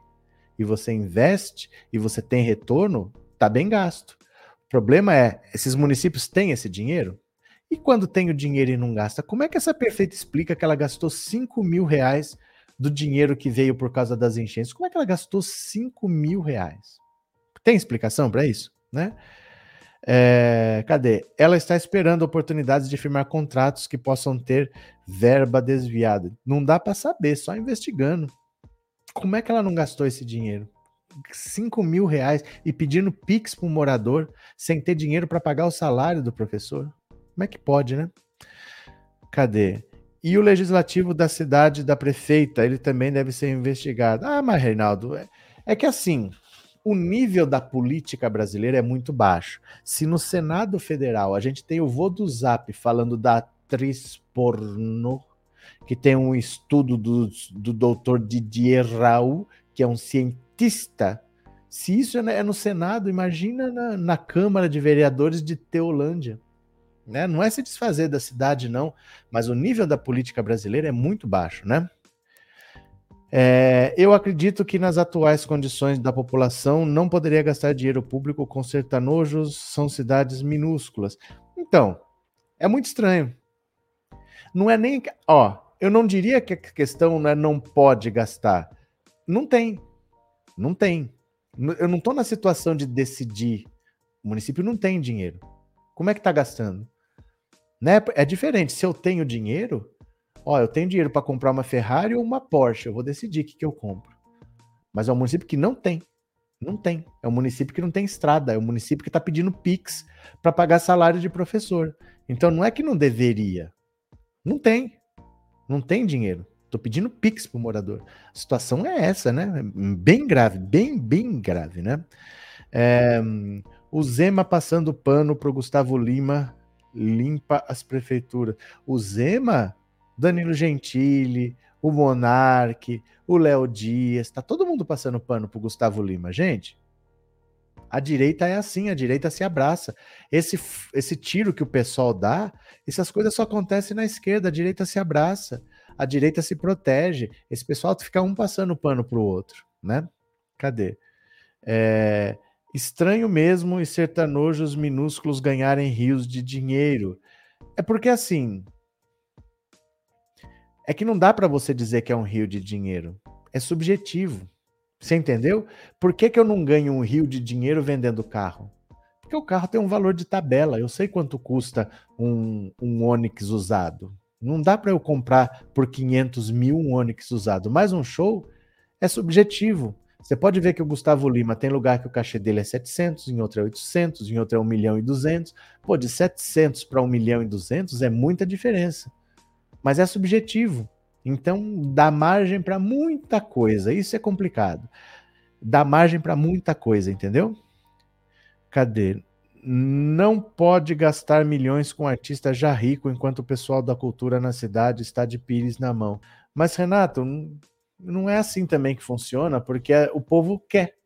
e você investe e você tem retorno, tá bem gasto. O problema é, esses municípios têm esse dinheiro? E quando tem o dinheiro e não gasta, como é que essa perfeita explica que ela gastou 5 mil reais do dinheiro que veio por causa das enchentes. Como é que ela gastou 5 mil reais? Tem explicação para isso, né? É, cadê? Ela está esperando oportunidades de firmar contratos que possam ter verba desviada. Não dá para saber, só investigando. Como é que ela não gastou esse dinheiro? 5 mil reais e pedindo Pix para um morador sem ter dinheiro para pagar o salário do professor? Como é que pode, né? Cadê? E o legislativo da cidade da prefeita, ele também deve ser investigado. Ah, mas Reinaldo, é, é que assim, o nível da política brasileira é muito baixo. Se no Senado Federal a gente tem o vô do Zap falando da atriz pornô, que tem um estudo do, do doutor Didier Raul, que é um cientista. Se isso é no Senado, imagina na, na Câmara de Vereadores de Teolândia. Né? Não é se desfazer da cidade, não, mas o nível da política brasileira é muito baixo, né? É, eu acredito que nas atuais condições da população não poderia gastar dinheiro público com sertanojos, são cidades minúsculas. Então, é muito estranho. Não é nem. Ó, eu não diria que a questão não é não pode gastar. Não tem. Não tem. Eu não estou na situação de decidir. O município não tem dinheiro. Como é que está gastando? Né? É diferente. Se eu tenho dinheiro, ó, eu tenho dinheiro para comprar uma Ferrari ou uma Porsche, eu vou decidir o que, que eu compro. Mas é um município que não tem. Não tem. É um município que não tem estrada. É um município que está pedindo Pix para pagar salário de professor. Então não é que não deveria. Não tem. Não tem dinheiro. Estou pedindo Pix para o morador. A situação é essa, né? Bem grave, bem, bem grave, né? É, o Zema passando pano para o Gustavo Lima limpa as prefeituras. O Zema, Danilo Gentili, o Monarque, o Léo Dias, tá todo mundo passando pano pro Gustavo Lima, gente. A direita é assim, a direita se abraça. Esse, esse tiro que o pessoal dá, essas coisas só acontecem na esquerda, a direita se abraça, a direita se protege. Esse pessoal fica um passando pano pro outro, né? Cadê? É, Estranho mesmo e sertanojos minúsculos ganharem rios de dinheiro. É porque assim. É que não dá para você dizer que é um rio de dinheiro. É subjetivo. Você entendeu? Por que, que eu não ganho um rio de dinheiro vendendo carro? Porque o carro tem um valor de tabela. Eu sei quanto custa um, um Onix usado. Não dá para eu comprar por 500 mil um Onix usado. Mas um show é subjetivo. Você pode ver que o Gustavo Lima tem lugar que o cachê dele é 700, em outro é 800, em outro é 1 milhão e 200. Pô, de 700 para 1 milhão e 200 é muita diferença. Mas é subjetivo. Então, dá margem para muita coisa. Isso é complicado. Dá margem para muita coisa, entendeu? Cadê? Não pode gastar milhões com artista já rico enquanto o pessoal da cultura na cidade está de pires na mão. Mas, Renato, não é assim também que funciona, porque o povo quer.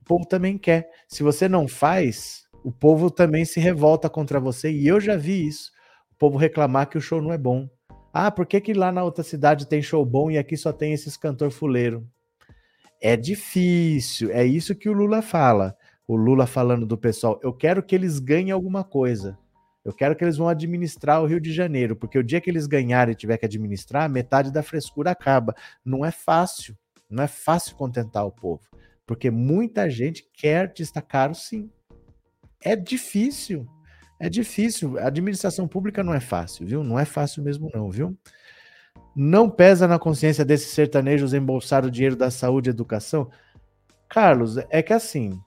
O povo também quer. Se você não faz, o povo também se revolta contra você. E eu já vi isso. O povo reclamar que o show não é bom. Ah, por que, que lá na outra cidade tem show bom e aqui só tem esses cantor fuleiro? É difícil. É isso que o Lula fala. O Lula falando do pessoal, eu quero que eles ganhem alguma coisa. Eu quero que eles vão administrar o Rio de Janeiro, porque o dia que eles ganharem e tiver que administrar, metade da frescura acaba. Não é fácil, não é fácil contentar o povo, porque muita gente quer artista caro, sim. É difícil, é difícil. A administração pública não é fácil, viu? Não é fácil mesmo, não, viu? Não pesa na consciência desses sertanejos embolsar o dinheiro da saúde e educação? Carlos, é que assim,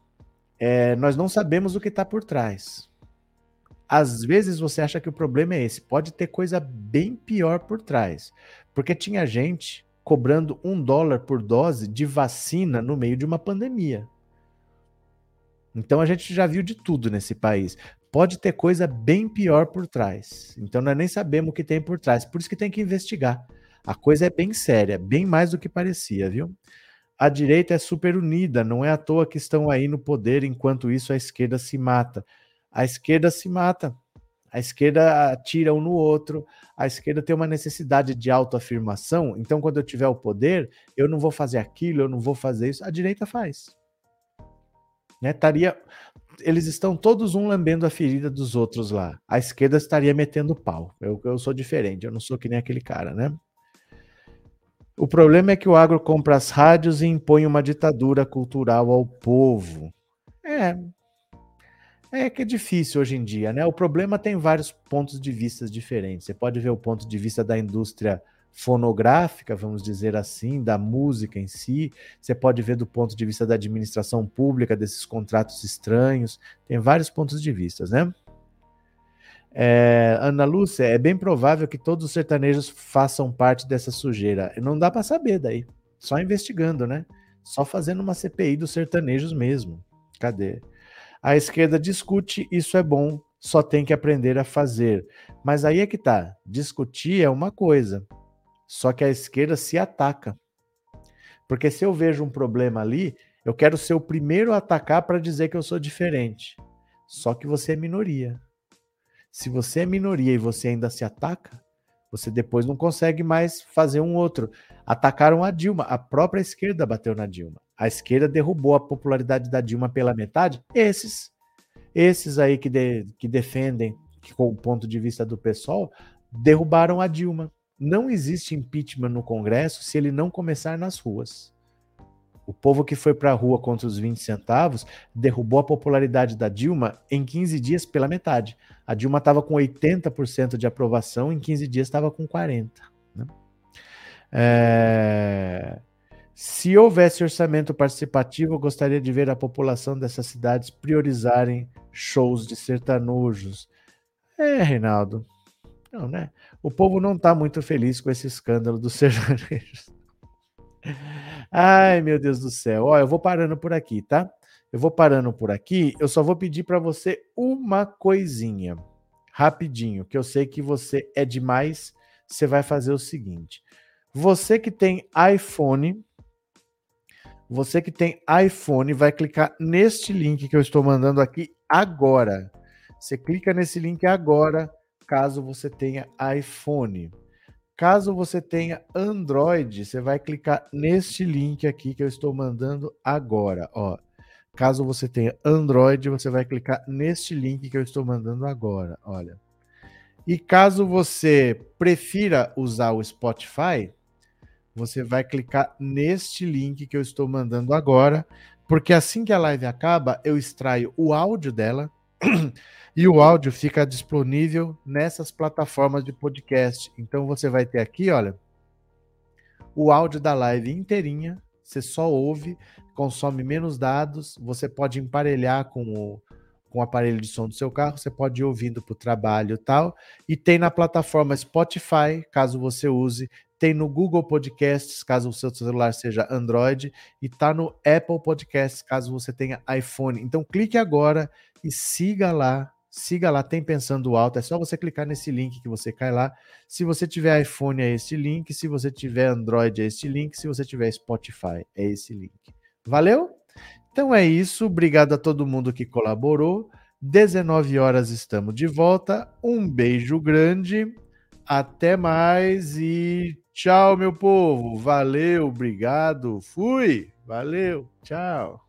é, nós não sabemos o que está por trás. Às vezes você acha que o problema é esse, pode ter coisa bem pior por trás. Porque tinha gente cobrando um dólar por dose de vacina no meio de uma pandemia. Então a gente já viu de tudo nesse país. Pode ter coisa bem pior por trás. Então nós nem sabemos o que tem por trás. Por isso que tem que investigar. A coisa é bem séria, bem mais do que parecia, viu? A direita é super unida, não é à toa que estão aí no poder, enquanto isso a esquerda se mata a esquerda se mata. A esquerda atira um no outro, a esquerda tem uma necessidade de autoafirmação. Então, quando eu tiver o poder, eu não vou fazer aquilo, eu não vou fazer isso. A direita faz. Né? Taria, eles estão todos um lambendo a ferida dos outros lá. A esquerda estaria metendo pau. Eu, eu sou diferente, eu não sou que nem aquele cara, né? O problema é que o agro compra as rádios e impõe uma ditadura cultural ao povo. É, é que é difícil hoje em dia, né? O problema tem vários pontos de vista diferentes. Você pode ver o ponto de vista da indústria fonográfica, vamos dizer assim, da música em si. Você pode ver do ponto de vista da administração pública, desses contratos estranhos. Tem vários pontos de vista, né? É, Ana Lúcia, é bem provável que todos os sertanejos façam parte dessa sujeira. Não dá para saber daí. Só investigando, né? Só fazendo uma CPI dos sertanejos mesmo. Cadê? A esquerda discute, isso é bom, só tem que aprender a fazer. Mas aí é que tá. Discutir é uma coisa, só que a esquerda se ataca. Porque se eu vejo um problema ali, eu quero ser o primeiro a atacar para dizer que eu sou diferente. Só que você é minoria. Se você é minoria e você ainda se ataca, você depois não consegue mais fazer um outro. Atacaram a Dilma, a própria esquerda bateu na Dilma. A esquerda derrubou a popularidade da Dilma pela metade. Esses, esses aí que, de, que defendem, que, com o ponto de vista do pessoal, derrubaram a Dilma. Não existe impeachment no Congresso se ele não começar nas ruas. O povo que foi para a rua contra os 20 centavos derrubou a popularidade da Dilma em 15 dias pela metade. A Dilma estava com 80% de aprovação, em 15 dias estava com 40%. Né? É... Se houvesse orçamento participativo, gostaria de ver a população dessas cidades priorizarem shows de sertanojos. É, Reinaldo. Não, né? O povo não está muito feliz com esse escândalo dos sertanejos. Ai, meu Deus do céu. Ó, eu vou parando por aqui, tá? Eu vou parando por aqui. Eu só vou pedir para você uma coisinha, rapidinho, que eu sei que você é demais. Você vai fazer o seguinte: você que tem iPhone, você que tem iPhone, vai clicar neste link que eu estou mandando aqui agora. Você clica nesse link agora, caso você tenha iPhone. Caso você tenha Android, você vai clicar neste link aqui que eu estou mandando agora, ó. Caso você tenha Android, você vai clicar neste link que eu estou mandando agora, olha. E caso você prefira usar o Spotify, você vai clicar neste link que eu estou mandando agora, porque assim que a live acaba, eu extraio o áudio dela E o áudio fica disponível nessas plataformas de podcast. Então você vai ter aqui, olha, o áudio da live inteirinha. Você só ouve. consome menos dados, você pode emparelhar com o, com o aparelho de som do seu carro, você pode ir ouvindo para o trabalho e tal. E tem na plataforma Spotify, caso você use, tem no Google Podcasts, caso o seu celular seja Android, e tá no Apple Podcasts, caso você tenha iPhone. Então clique agora e siga lá, siga lá, tem Pensando Alto, é só você clicar nesse link que você cai lá. Se você tiver iPhone é esse link, se você tiver Android é esse link, se você tiver Spotify é esse link. Valeu? Então é isso, obrigado a todo mundo que colaborou. 19 horas estamos de volta. Um beijo grande. Até mais e Tchau, meu povo. Valeu, obrigado. Fui. Valeu. Tchau.